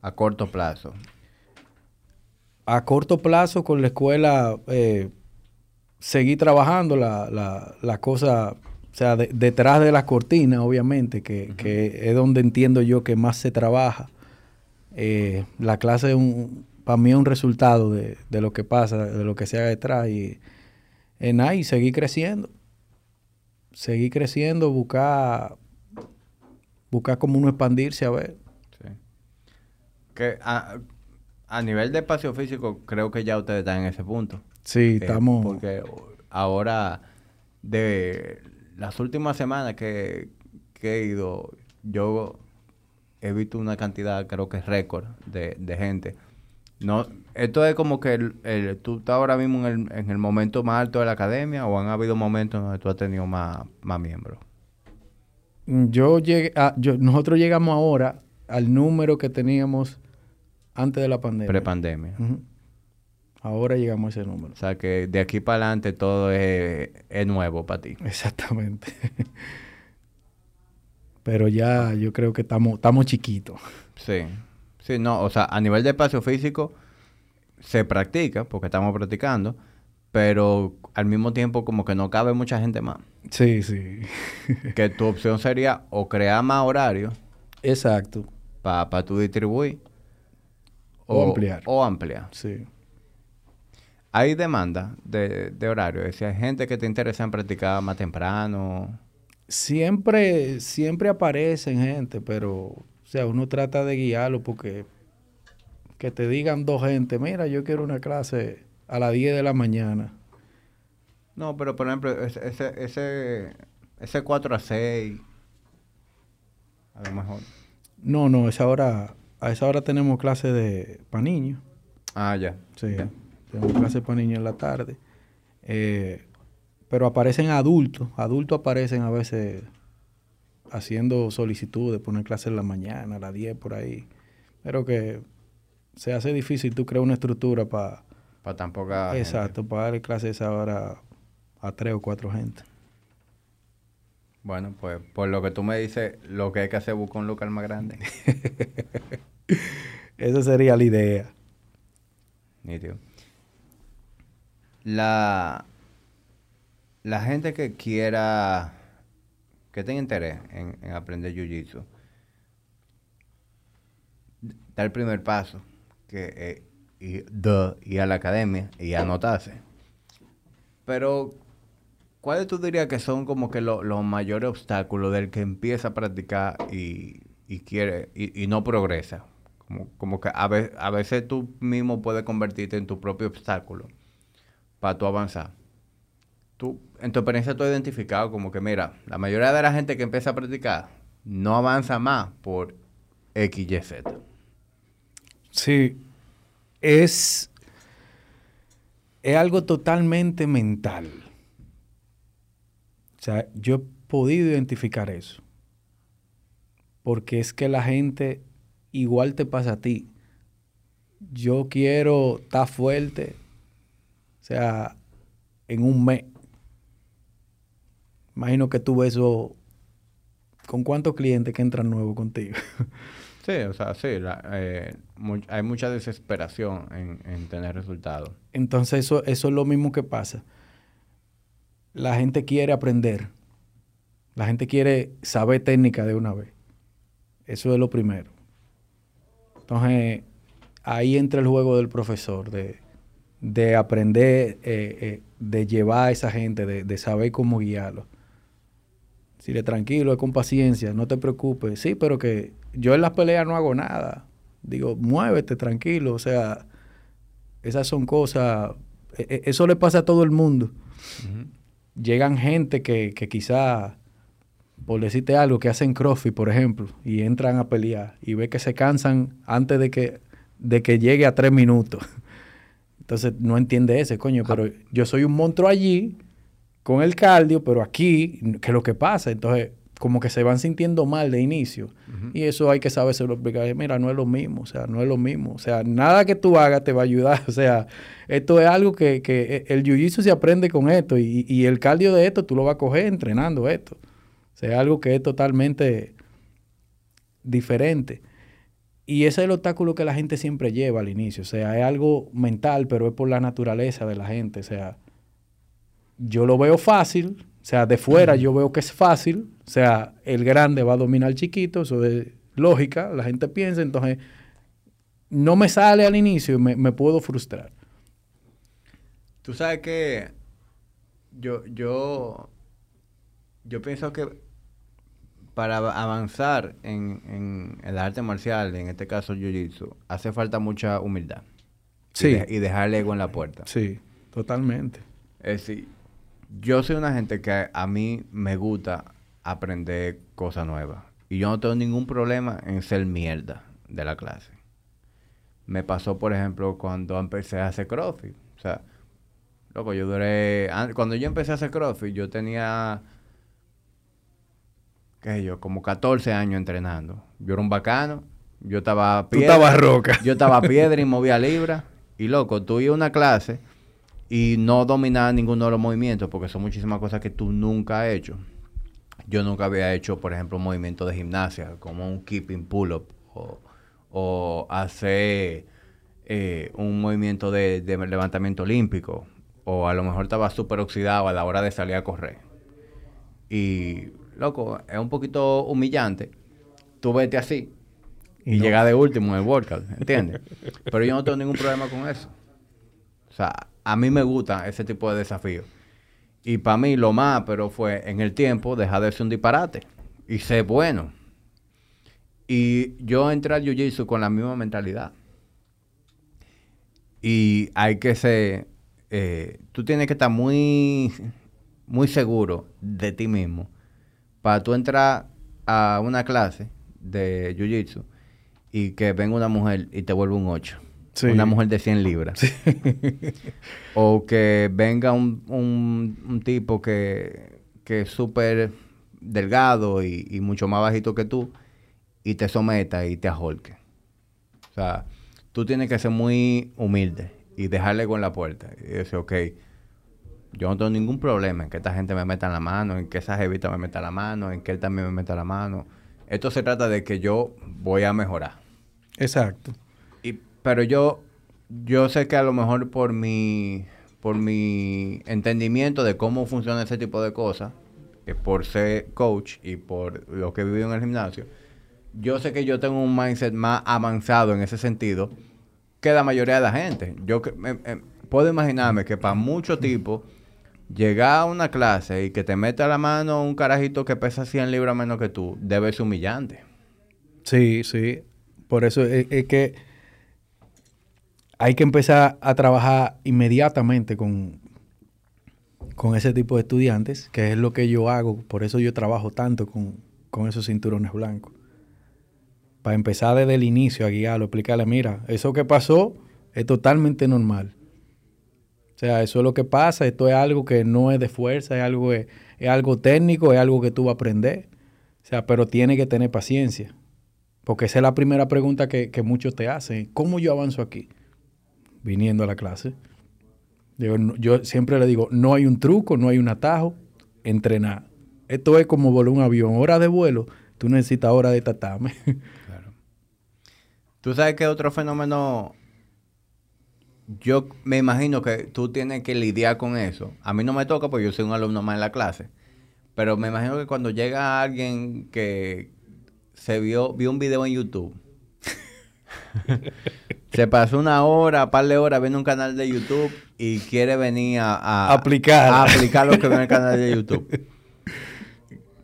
a corto plazo. a corto plazo con la escuela, eh, seguir trabajando la, la, la cosa, o sea, de- detrás de las cortinas, obviamente, que, que es donde entiendo yo que más se trabaja. Eh, la clase es un, para mí es un resultado de, de lo que pasa, de lo que se haga detrás y en ahí seguir creciendo. Seguir creciendo, buscar, buscar como uno expandirse a ver. Sí. Que a, a nivel de espacio físico, creo que ya ustedes están en ese punto. Sí, Eh, estamos... Porque ahora, de las últimas semanas que, que he ido, yo he visto una cantidad, creo que es récord, de, de gente. No, esto es como que el, el- tú estás ahora mismo en el, en el momento más alto de la academia o han habido momentos donde tú has tenido más, más miembros. Yo llegué a- yo, nosotros llegamos ahora al número que teníamos antes de la pandemia. Prepandemia. Ujú. Ahora llegamos a ese número. O sea que de aquí para adelante todo es, es nuevo para ti. Exactamente. Pero ya yo creo que estamos, estamos chiquitos. Sí. Sí, no, o sea, a nivel de espacio físico se practica, porque estamos practicando, pero al mismo tiempo como que no cabe mucha gente más. Sí, sí. que tu opción sería o crear más horarios Exacto. para tu distribuir O ampliar. O ampliar. Sí. Hay demanda de, de horario. Es decir, hay gente que te interesa en practicar más temprano. Siempre, siempre aparecen gente, pero, o sea, uno trata de guiarlo porque que te digan dos gente, mira, yo quiero una clase a las 10 de la mañana. No, pero por ejemplo, ese, ese, ese, ese 4 a 6, a lo mejor. No, no, esa hora, a esa hora tenemos clase de para niños. Ah, ya. Sí, Ya. tenemos clase para niños en la tarde. Eh, pero aparecen adultos, adultos aparecen a veces haciendo solicitudes, poner clase en la mañana, a las 10 por ahí. Pero que se hace difícil tú crear una estructura para... Para gente. Exacto, para darle clase a esa hora a tres o cuatro gente. Bueno, pues por lo que tú me dices, lo que hay que hacer es buscar un local más grande. Esa sería la idea. Nítido. La, la gente que quiera, que tenga interés en, en aprender Jiu-Jitsu, da el primer paso, que eh, y, duh, ir a la academia y anotarse. Pero, ¿cuáles tú dirías que son como que lo- los mayores obstáculos del que empieza a practicar y, y quiere y, no progresa? Como, como que a, ve- a veces tú mismo puedes convertirte en tu propio obstáculo para tú avanzar. Tú, en tu experiencia, tú has identificado como que, mira, la mayoría de la gente que empieza a practicar no avanza más por X, Y, Z. Sí, es, es algo totalmente mental. O sea, yo he podido identificar eso. Porque es que la gente igual te pasa a ti. Yo quiero estar fuerte, o sea, en un mes. Imagino que tú ves eso. ¿Con cuántos clientes que entran nuevos contigo? Sí, o sea, sí, la- eh, hay mucha desesperación en, en tener resultados. Entonces eso, eso es lo mismo que pasa. La gente quiere aprender. La gente quiere saber técnica de una vez. Eso es lo primero. Entonces, ahí entra el juego del profesor, de, de aprender, eh, eh, de llevar a esa gente, de, de saber cómo guiarlo. Decirle, tranquilo, es con paciencia, no te preocupes. Sí, pero que yo en las peleas no hago nada. Digo, muévete, tranquilo. O sea, esas son cosas, e- e- eso le pasa a todo el mundo. Llegan gente que, que quizá, por decirte algo, que hacen crossfit, por ejemplo, y entran a pelear y ve que se cansan antes de que, de que llegue a tres minutos. Entonces no entiende ese, coño, pero yo soy un monstruo allí con el cardio, pero aquí, ¿qué es lo que pasa? Entonces, como que se van sintiendo mal de inicio. Y eso hay que saberse explicar. Mira, no es lo mismo, o sea, no es lo mismo. O sea, nada que tú hagas te va a ayudar. O sea, esto es algo que, que el jiu-jitsu se aprende con esto y, y el cardio de esto tú lo vas a coger entrenando esto. O sea, es algo que es totalmente diferente. Y ese es el obstáculo que la gente siempre lleva al inicio. O sea, es algo mental, pero es por la naturaleza de la gente. O sea, yo lo veo fácil, o sea, de fuera yo veo que es fácil, o sea, el grande va a dominar al chiquito, eso es lógica, la gente piensa, entonces no me sale al inicio y me, me puedo frustrar. Tú sabes que yo, yo, yo pienso que para av- avanzar en, en el arte marcial, en este caso Jiu-Jitsu, hace falta mucha humildad. Sí. Y, de- y dejar el ego en la puerta. Sí, totalmente. Es decir, yo soy una gente que a mí me gusta aprender cosas nuevas. Y yo no tengo ningún problema en ser mierda de la clase. Me pasó, por ejemplo, cuando empecé a hacer CrossFit. O sea, loco, yo duré... an- Cuando yo empecé a hacer CrossFit, yo tenía... ¿Qué sé yo? Como 14 años entrenando. Yo era un bacano. Yo estaba... Tú estabas roca. Yo estaba piedra y movía libra. Y loco, tú ibas a una clase y no dominaba ninguno de los movimientos porque son muchísimas cosas que tú nunca has hecho. Yo nunca había hecho, por ejemplo, un movimiento de gimnasia como un keeping pull-up o, o hacer eh, un movimiento de, de levantamiento olímpico o a lo mejor estaba súper oxidado a la hora de salir a correr. Y, loco, es un poquito humillante. Tú vete así y llega de último en el workout, ¿entiendes? Pero yo no tengo ningún problema con eso. O sea, a mí me gusta ese tipo de desafíos. Y para mí lo más, pero fue en el tiempo dejar de ser un disparate y ser bueno. Y yo entré al Jiu-Jitsu con la misma mentalidad. Y hay que ser, eh, tú tienes que estar muy, muy seguro de ti mismo para tú entrar a una clase de Jiu-Jitsu y que venga una mujer y te vuelva un 8. Una mujer de 100 libras. o que venga un, un, tipo que, que es súper delgado y, y, mucho más bajito que tú y te someta y te ajolque. O sea, tú tienes que ser muy humilde y dejarle con la puerta. Y decir, ok, yo no tengo ningún problema en que esta gente me meta la mano, en que esa jevita me meta la mano, en que él también me meta la mano. Esto se trata de que yo voy a mejorar. Exacto. Pero yo, yo sé que a lo mejor por mi, por mi entendimiento de cómo funciona ese tipo de cosas, que por ser coach y por lo que he vivido en el gimnasio, yo sé que yo tengo un mindset más avanzado en ese sentido que la mayoría de la gente. Yo puedo imaginarme que para muchos tipos, llegar a una clase y que te meta la mano un carajito que pesa 100 libras menos que tú, debe ser humillante. Sí, sí. Por eso es, que hay que empezar a trabajar inmediatamente con, con ese tipo de estudiantes, que es lo que yo hago. Por eso yo trabajo tanto con, con esos cinturones blancos. Para empezar desde el inicio a guiarlo, explicarle, mira, eso que pasó es totalmente normal. O sea, eso es lo que pasa, esto es algo que no es de fuerza, es algo, es, algo técnico, es algo que tú vas a aprender. O sea, pero tiene que tener paciencia. Porque esa es la primera pregunta que, muchos te hacen. ¿Cómo yo avanzo aquí? Viniendo a la clase. Yo, yo, siempre le digo, no hay un truco, no hay un atajo, entrenar. Esto es como volar un avión. Hora de vuelo, tú necesitas hora de tatame. Claro. Tú sabes que otro fenómeno, yo me imagino que tú tienes que lidiar con eso. A mí no me toca porque yo soy un alumno más en la clase. Pero me imagino que cuando llega alguien que, se vio, vio un video en YouTube. se pasó una hora, un par de horas viendo un canal de YouTube y quiere venir a, aplicar. a aplicar lo que ve en el canal de YouTube.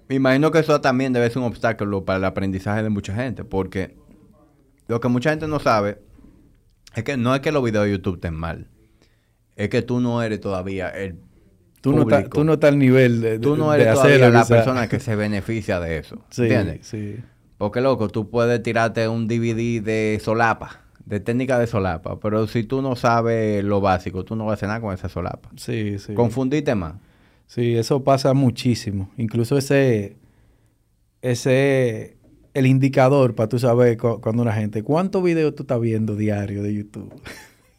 Me imagino que eso también debe ser un obstáculo para el aprendizaje de mucha gente, porque lo que mucha gente no sabe es que no es que los videos de YouTube estén mal, es que tú no eres todavía el Tú no, tú no estás al nivel de, Tú no eres todavía la persona que se beneficia de eso. ¿Entiendes? Sí. Porque, loco, tú puedes tirarte un DVD de solapa, de técnica de solapa, pero si tú no sabes lo básico, tú no vas a hacer nada con esa solapa. Sí, sí. Confundiste más. Sí, eso pasa muchísimo. Incluso ese, ese, el indicador para tú saber cuando una gente, ¿cuántos videos tú estás viendo diario de YouTube?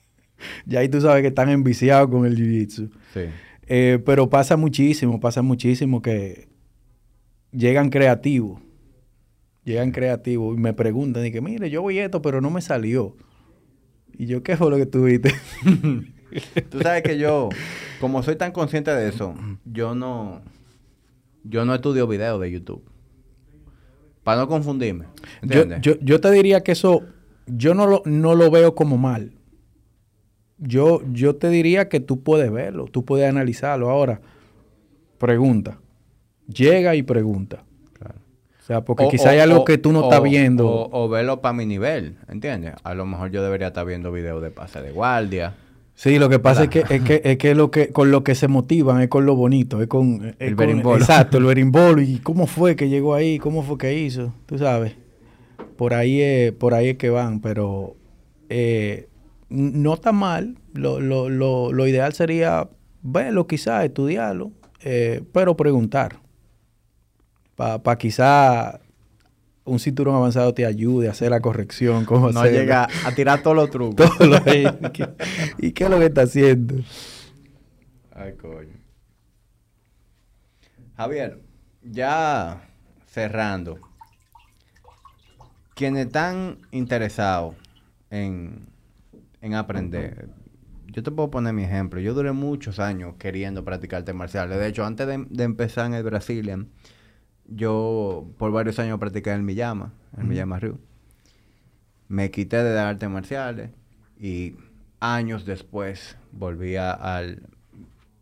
ya ahí tú sabes que están enviciados con el Jiu-Jitsu. Sí. Eh, pero pasa muchísimo, pasa muchísimo que llegan creativos llegan creativos y me preguntan y que, mire, yo voy esto, pero no me salió. Y yo, ¿qué fue lo que tuviste? Tú sabes que yo, como soy tan consciente de eso, yo no, yo no estudio videos de YouTube. Para no confundirme. Yo, yo, te diría que eso, yo no lo, no lo veo como mal. Yo, yo te diría que tú puedes verlo, tú puedes analizarlo. Ahora, pregunta. Llega y pregunta porque quizá hay algo que tú no estás viendo. O, verlo para mi nivel, ¿entiendes? A lo mejor yo debería estar viendo videos de pase de guardia. Sí, lo que pasa es que, es que, es que, lo que con lo que se motivan es con lo bonito, es con el berimbolo. Exacto, el berimbolo. ¿Y cómo fue que llegó ahí? ¿Cómo fue que hizo? Tú sabes. Por ahí es, por ahí es que van, pero eh, no está mal. Lo, lo, lo, lo ideal sería verlo quizás, estudiarlo, eh, pero preguntar para quizá un cinturón avanzado te ayude a hacer la corrección. Cómo no llega a tirar todos los trucos. ¿Y qué es lo que está haciendo? Ay, coño. Javier, ya cerrando. Quienes están interesados en, en aprender yo te puedo poner mi ejemplo. Yo duré muchos años queriendo practicar artes marciales. De hecho, antes de, empezar en el Brazilian, yo por varios años practiqué en el Miyama, en el Miyama Ryu. Me quité de artes marciales y años después volví al...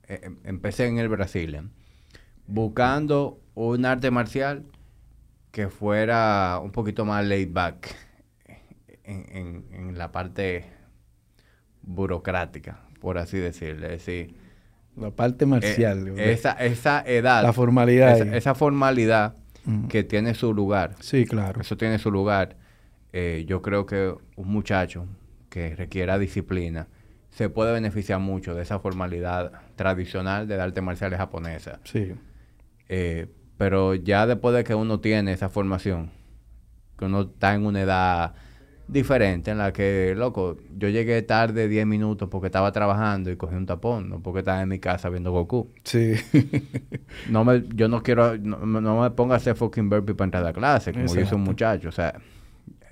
E, em, empecé en el Brazilian, buscando un arte marcial que fuera un poquito más laid back en, en la parte burocrática, por así decirlo. Es decir, la parte marcial. Eh, esa, esa edad. La formalidad. Esa, formalidad que tiene su lugar. Sí, claro. Eso tiene su lugar. Eh, yo creo que un muchacho que requiera disciplina se puede beneficiar mucho de esa formalidad tradicional de arte marcial japonesa. Sí. Eh, pero ya después de que uno tiene esa formación, que uno está en una edad diferente en la que, loco, yo llegué tarde 10 minutos porque estaba trabajando y cogí un tapón, no porque estaba en mi casa viendo Goku. Sí. no me, yo no quiero, no, me ponga a hacer fucking burpee para entrar a clase, como dice un muchacho. O sea,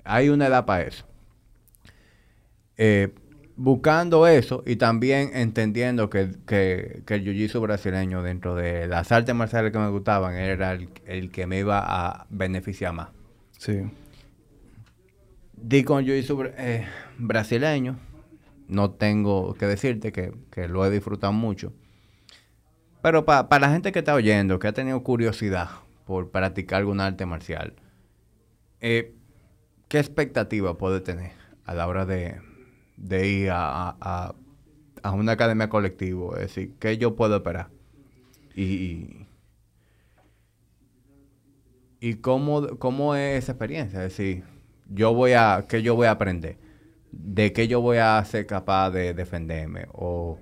hay una edad para eso. Eh, buscando eso y también entendiendo que, que, que el jiu-jitsu brasileño dentro de las artes marciales que me gustaban era el, el que me iba a beneficiar más. Sí. Di con yo jiu eh, brasileño. No tengo que decirte que, lo he disfrutado mucho. Pero para la gente que está oyendo, que ha tenido curiosidad por practicar algún arte marcial, eh, ¿qué expectativa puede tener a la hora de, ir a, una academia colectiva? Es decir, ¿qué yo puedo esperar? Y, y cómo, cómo es esa experiencia. Es decir, yo voy a, ¿qué yo voy a aprender? ¿De qué yo voy a ser capaz de defenderme? O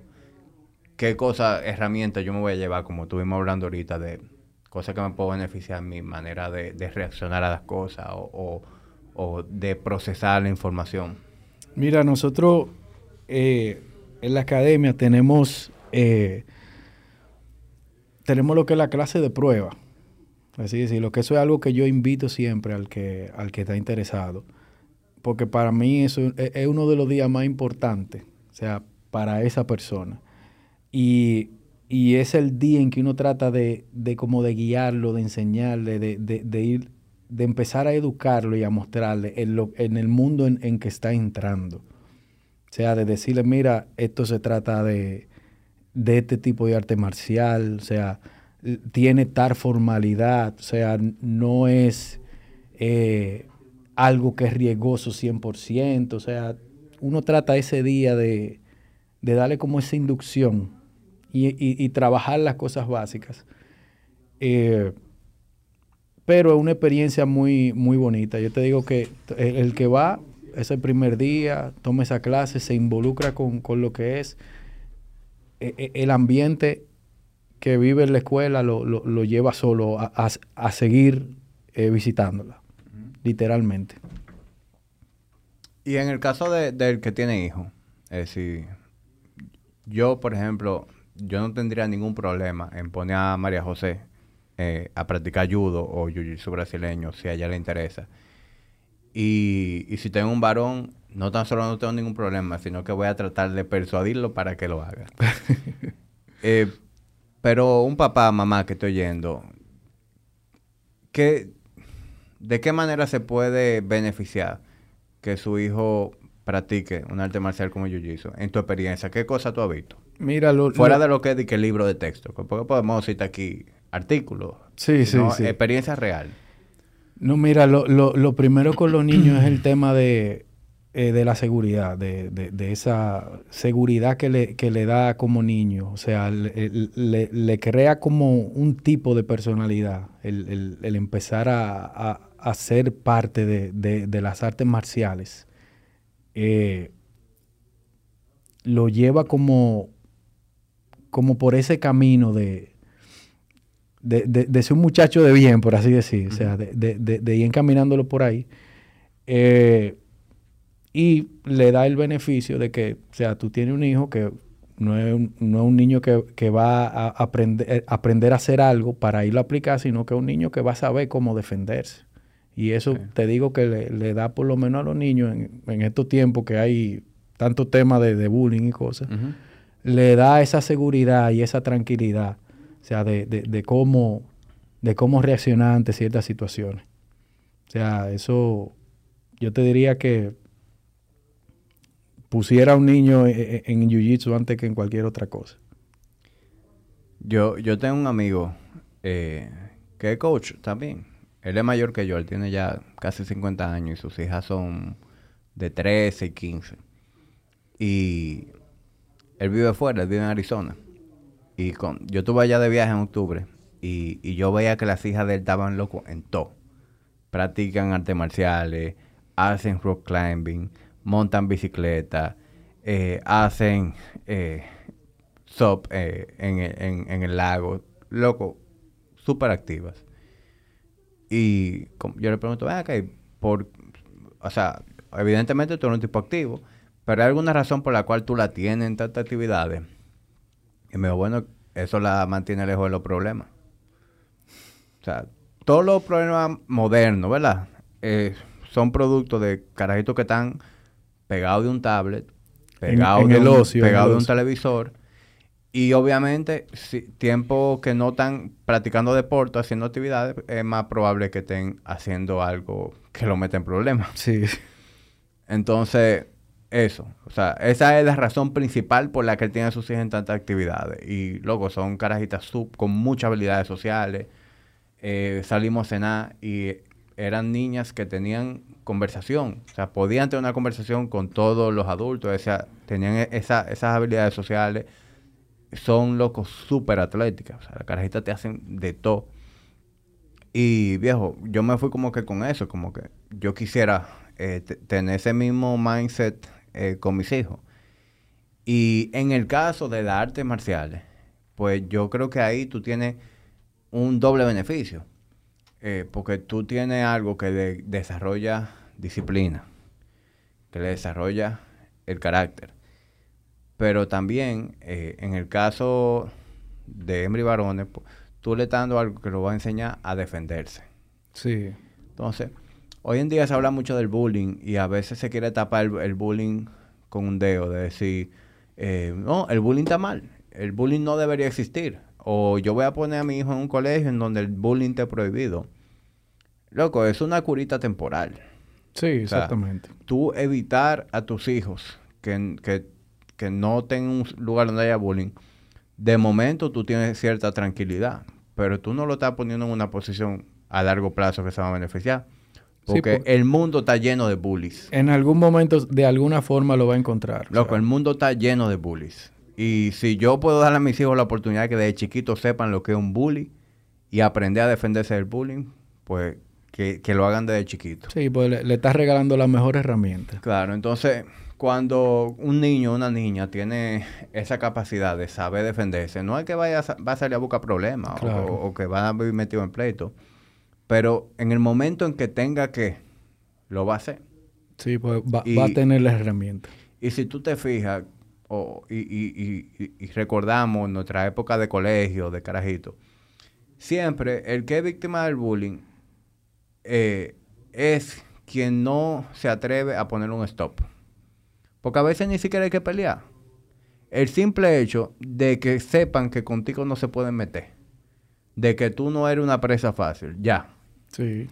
qué cosas, herramientas yo me voy a llevar, como estuvimos hablando ahorita, de cosas que me puedo beneficiar en mi manera de, reaccionar a las cosas o, de procesar la información. Mira, nosotros eh, en la academia tenemos, eh, tenemos lo que es la clase de prueba. Así decirlo, que eso es algo que yo invito siempre al que, al que está interesado. Porque para mí eso es, uno de los días más importantes, o sea, para esa persona. Y, es el día en que uno trata de, de como de guiarlo, de enseñarle, de, de, ir, de empezar a educarlo y a mostrarle en, lo, en el mundo en, en, que está entrando. O sea, de decirle, mira, esto se trata de, de este tipo de arte marcial, o sea, tiene tal formalidad, o sea, no es eh, algo que es riesgoso 100%, o sea, uno trata ese día de, darle como esa inducción y, trabajar las cosas básicas. Eh, pero es una experiencia muy, muy bonita. Yo te digo que el, que va ese primer día, toma esa clase, se involucra con, lo que es e, e, el ambiente que vive en la escuela lo, lo, lleva solo a, seguir eh, visitándola, literalmente. Y en el caso del que tiene hijos, es decir, yo, por ejemplo, yo no tendría ningún problema en poner a María José eh, a practicar judo o jiu-jitsu brasileño, si a ella le interesa. Y, y si tengo un varón, no tan solo no tengo ningún problema, sino que voy a tratar de persuadirlo para que lo haga. eh, pero un papá, mamá que estoy oyendo, ¿qué, ¿de qué manera se puede beneficiar que su hijo practique un arte marcial como Jiu-Jitsu? En tu experiencia, ¿qué cosa tú has visto? Mira, Fuera de lo que es el libro de texto, porque podemos citar aquí artículos. Sí, sí, sí. Experiencia real. No, mira, lo, lo, lo primero con los niños es el tema de eh, de la seguridad, de, de, esa seguridad que le, que le, da como niño. O sea, le, le, crea como un tipo de personalidad, el, el, empezar a, a, ser parte de, las artes marciales. Eh, lo lleva como, como por ese camino de, de, ser un muchacho de bien, por así decir, o sea, de, ir encaminándolo por ahí. Eh, y le da el beneficio de que, o sea, tú tienes un hijo que no es un, no es un niño que, va a aprender, eh, aprender a hacer algo para irlo a aplicar, sino que es un niño que va a saber cómo defenderse. Y eso te digo que le, da por lo menos a los niños en, estos tiempos que hay tanto tema de, bullying y cosas, le da esa seguridad y esa tranquilidad, o sea, de, de, cómo, de cómo reaccionar ante ciertas situaciones. O sea, eso yo te diría que pusiera a un niño e, e, en, Jiu-Jitsu antes que en cualquier otra cosa. Yo, yo tengo un amigo eh, que es coach también. Él es mayor que yo, él tiene ya casi 50 años y sus hijas son de 13 y 15. Y él vive fuera, él vive en Arizona. Y con, yo estuve allá de viaje en octubre y, y yo veía que las hijas de él estaban locos en todo. Practican artes marciales, hacen rock climbing, montan bicicleta, eh, hacen eh, eh, en, el lago. Loco, súper activas. Y yo le pregunto, ah, por, o sea, evidentemente tú eres un tipo activo, pero hay alguna razón por la cual tú la tienes en tantas actividades. Y me dijo, bueno, eso la mantiene lejos de los problemas. O sea, todos los problemas modernos, ¿verdad? Eh, son productos de carajitos que están pegados de un tablet, pegados de, un, pegado de un televisor. Y obviamente, si, tiempo que no están practicando deporte, haciendo actividades, es más probable que estén haciendo algo que lo meta en problemas. Sí. Entonces, eso. O sea, esa es la razón principal por la que él tiene a sus hijos en tantas actividades. Y luego son carajitas sub con muchas habilidades sociales. Eh, salimos a cenar y eran niñas que tenían conversación. O sea, podían tener una conversación con todos los adultos. O sea, tenían e-, esas habilidades sociales. Son locos súper atléticas. O sea, las carajitas te hacen de todo. Y viejo, yo me fui como que con eso. Como que yo quisiera eh, tener ese mismo mindset eh, con mis hijos. Y en el caso de las artes marciales, pues yo creo que ahí tú tienes un doble beneficio. Eh, porque tú tienes algo que desarrolla disciplina, que le desarrolla el carácter. Pero también, en el caso de Embry varones, pues, tú le estás dando algo que lo va a enseñar a defenderse. Sí. Entonces, Hoy en día se habla mucho del bullying y a veces se quiere tapar el, bullying con un dedo, de decir, eh, no, el bullying está mal, el bullying no debería existir. O yo voy a poner a mi hijo en un colegio en donde el bullying esté prohibido. Loco, es una curita temporal. Sí, exactamente. tú evitar a tus hijos que, que, que no tengan un lugar donde haya bullying, de momento tú tienes cierta tranquilidad, pero tú no lo estás poniendo en una posición a largo plazo que se va a beneficiar. Porque el mundo está lleno de bullies. En algún momento, de alguna forma, lo va a encontrar. Loco, el mundo está lleno de bullies. Y si yo puedo darle a mis hijos la oportunidad que desde chiquitos sepan lo que es un bully y aprender a defenderse del bullying, pues que, lo hagan desde chiquito. Sí, pues le, estás regalando las mejores herramientas. Claro, entonces cuando un niño o una niña tiene esa capacidad de saber defenderse, no es que vaya a, va a salir a buscar problemas o, o, que va a vivir metido en pleito pero en el momento en que tenga que, lo va a hacer. Sí, pues va, a tener las herramientas. Y si tú te fijas, y, y, y, recordamos nuestra época de colegio, de carajito, siempre el que es víctima del bullying eh, es quien no se atreve a poner un stop. Porque a veces ni siquiera hay que pelear. El simple hecho de que sepan que contigo no se pueden meter. De que tú no eres una presa fácil. Ya. Sí.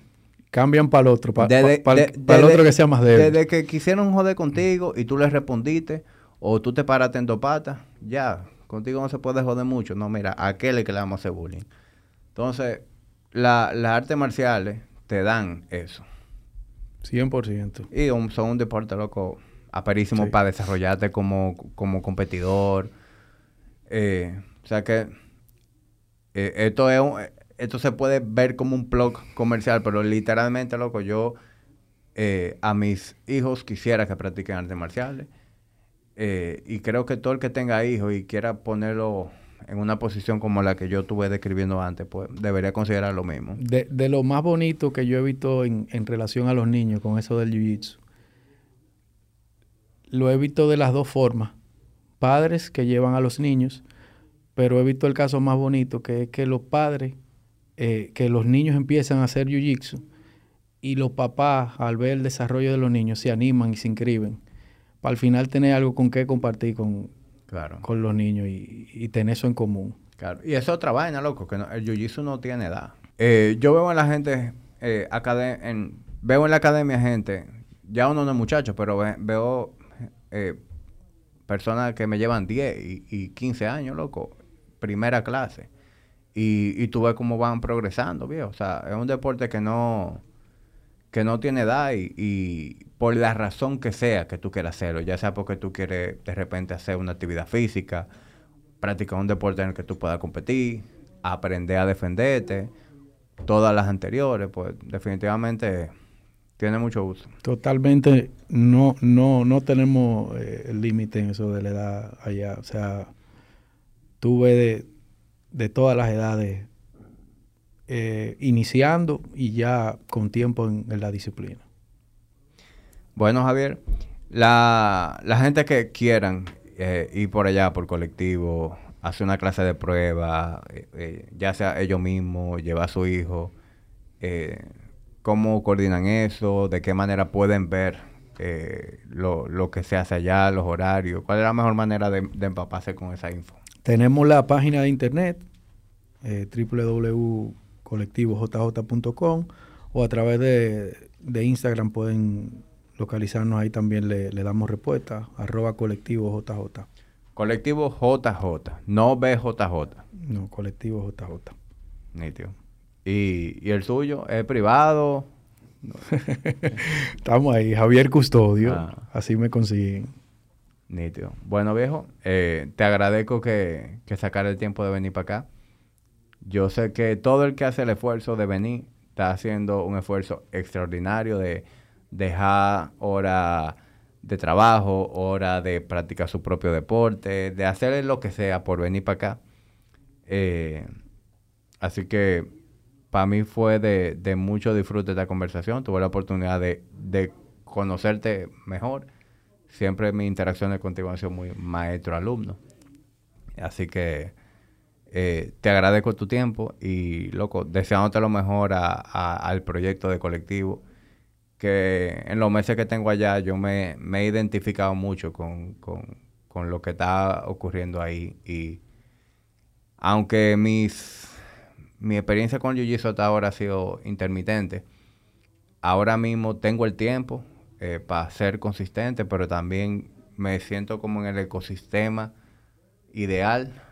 Cambian para el otro, para el otro que sea más débil. Desde que quisieron joder contigo y tú les respondiste, o tú te paraste en dos patas, ya, contigo no se puede joder mucho. No, mira, a aquel es que le vamos a hacer bullying. Entonces, las artes marciales te dan eso. 100%. Y son un deporte, loco, aparísimo para desarrollarte como, como competidor. Eh, o sea que eh, esto es un, esto se puede ver como un blog comercial, pero literalmente, loco, yo eh, a mis hijos quisiera que practiquen artes marciales. Y creo que todo el que tenga hijos y quiera ponerlo en una posición como la que yo estuve describiendo antes, pues debería considerar lo mismo. De, de lo más bonito que yo he visto en, en relación a los niños con eso del jiu-jitsu, lo he visto de las dos formas. Padres que llevan a los niños, pero he visto el caso más bonito, que es que los padres eh, que los niños empiezan a hacer jiu-jitsu y los papás, al ver el desarrollo de los niños, se animan y se inscriben. para al final tener algo con qué compartir con, Claro. con los niños y, y tener eso en común. Claro. Y es otra vaina, loco, que no- el jiu-jitsu no tiene edad. Eh, yo veo en la gente, eh, en, veo en la academia gente, ya uno no es muchacho, pero ve- veo eh, personas que me llevan 10 y, y 15 años, loco, primera clase. Y, y tú ves cómo van progresando, viejo. O sea, es un deporte que no, que no tiene edad y, por la razón que sea que tú quieras hacerlo, ya sea porque tú quieres de repente hacer una actividad física, practicar un deporte en el que tú puedas competir, aprender a defenderte, todas las anteriores, pues definitivamente tiene mucho uso. Totalmente no, no, no tenemos eh, límite en eso de la edad allá. O sea, tuve de, de todas las edades eh, iniciando y ya con tiempo en, en la disciplina. Bueno, Javier, la, la gente que quieran eh, ir por allá, por colectivo, hacer una clase de prueba, eh, ya sea ellos mismos, llevar a su hijo, cómo coordinan eso, de qué manera pueden ver lo, lo que se hace allá, los horarios, cuál es la mejor manera de, de empaparse con esa info. Tenemos la página de internet eh, www.colectivojj.com o a través de, de Instagram pueden localizarnos ahí también le, le damos respuesta arroba colectivo JJ Colectivo JJ, no BJJ. no colectivo JJ Nítido. ¿Y, y el suyo es privado? estamos ahí Javier Custodio Ah. así me consiguen Nítido. Bueno, viejo, eh, te agradezco que, que sacar el tiempo de venir para acá. Yo sé que todo el que hace el esfuerzo de venir está haciendo un esfuerzo extraordinario de dejar hora de trabajo, hora de practicar su propio deporte, de hacer lo que sea por venir para acá. Eh, así que para mí fue de, mucho disfrute esta conversación. Tuve la oportunidad de, de conocerte mejor. Siempre mis interacciones contigo han sido muy maestro-alumno. Así que eh, te agradezco tu tiempo y, loco, deseándote lo mejor a- al proyecto de colectivo. Que en los meses que tengo allá yo me, me he identificado mucho con, con- con lo que está ocurriendo ahí. Y aunque mis, mi experiencia con Jiu-Jitsu hasta ahora ha sido intermitente, ahora mismo tengo el tiempo eh, para ser consistente, pero también me siento como en el ecosistema ideal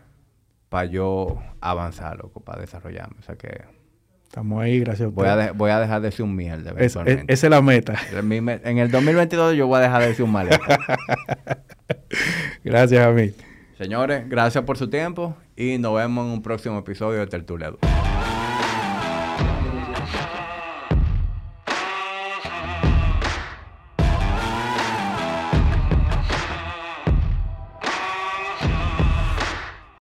para yo avanzar, loco, para desarrollarme. O sea que estamos ahí gracias a voy a, de- voy a dejar de ser un mierda Es- es- esa es la meta En el 2022 yo voy a dejar de ser un maleta. gracias a mí Señores, gracias por su tiempo y nos vemos en un próximo episodio de Tertulia 2.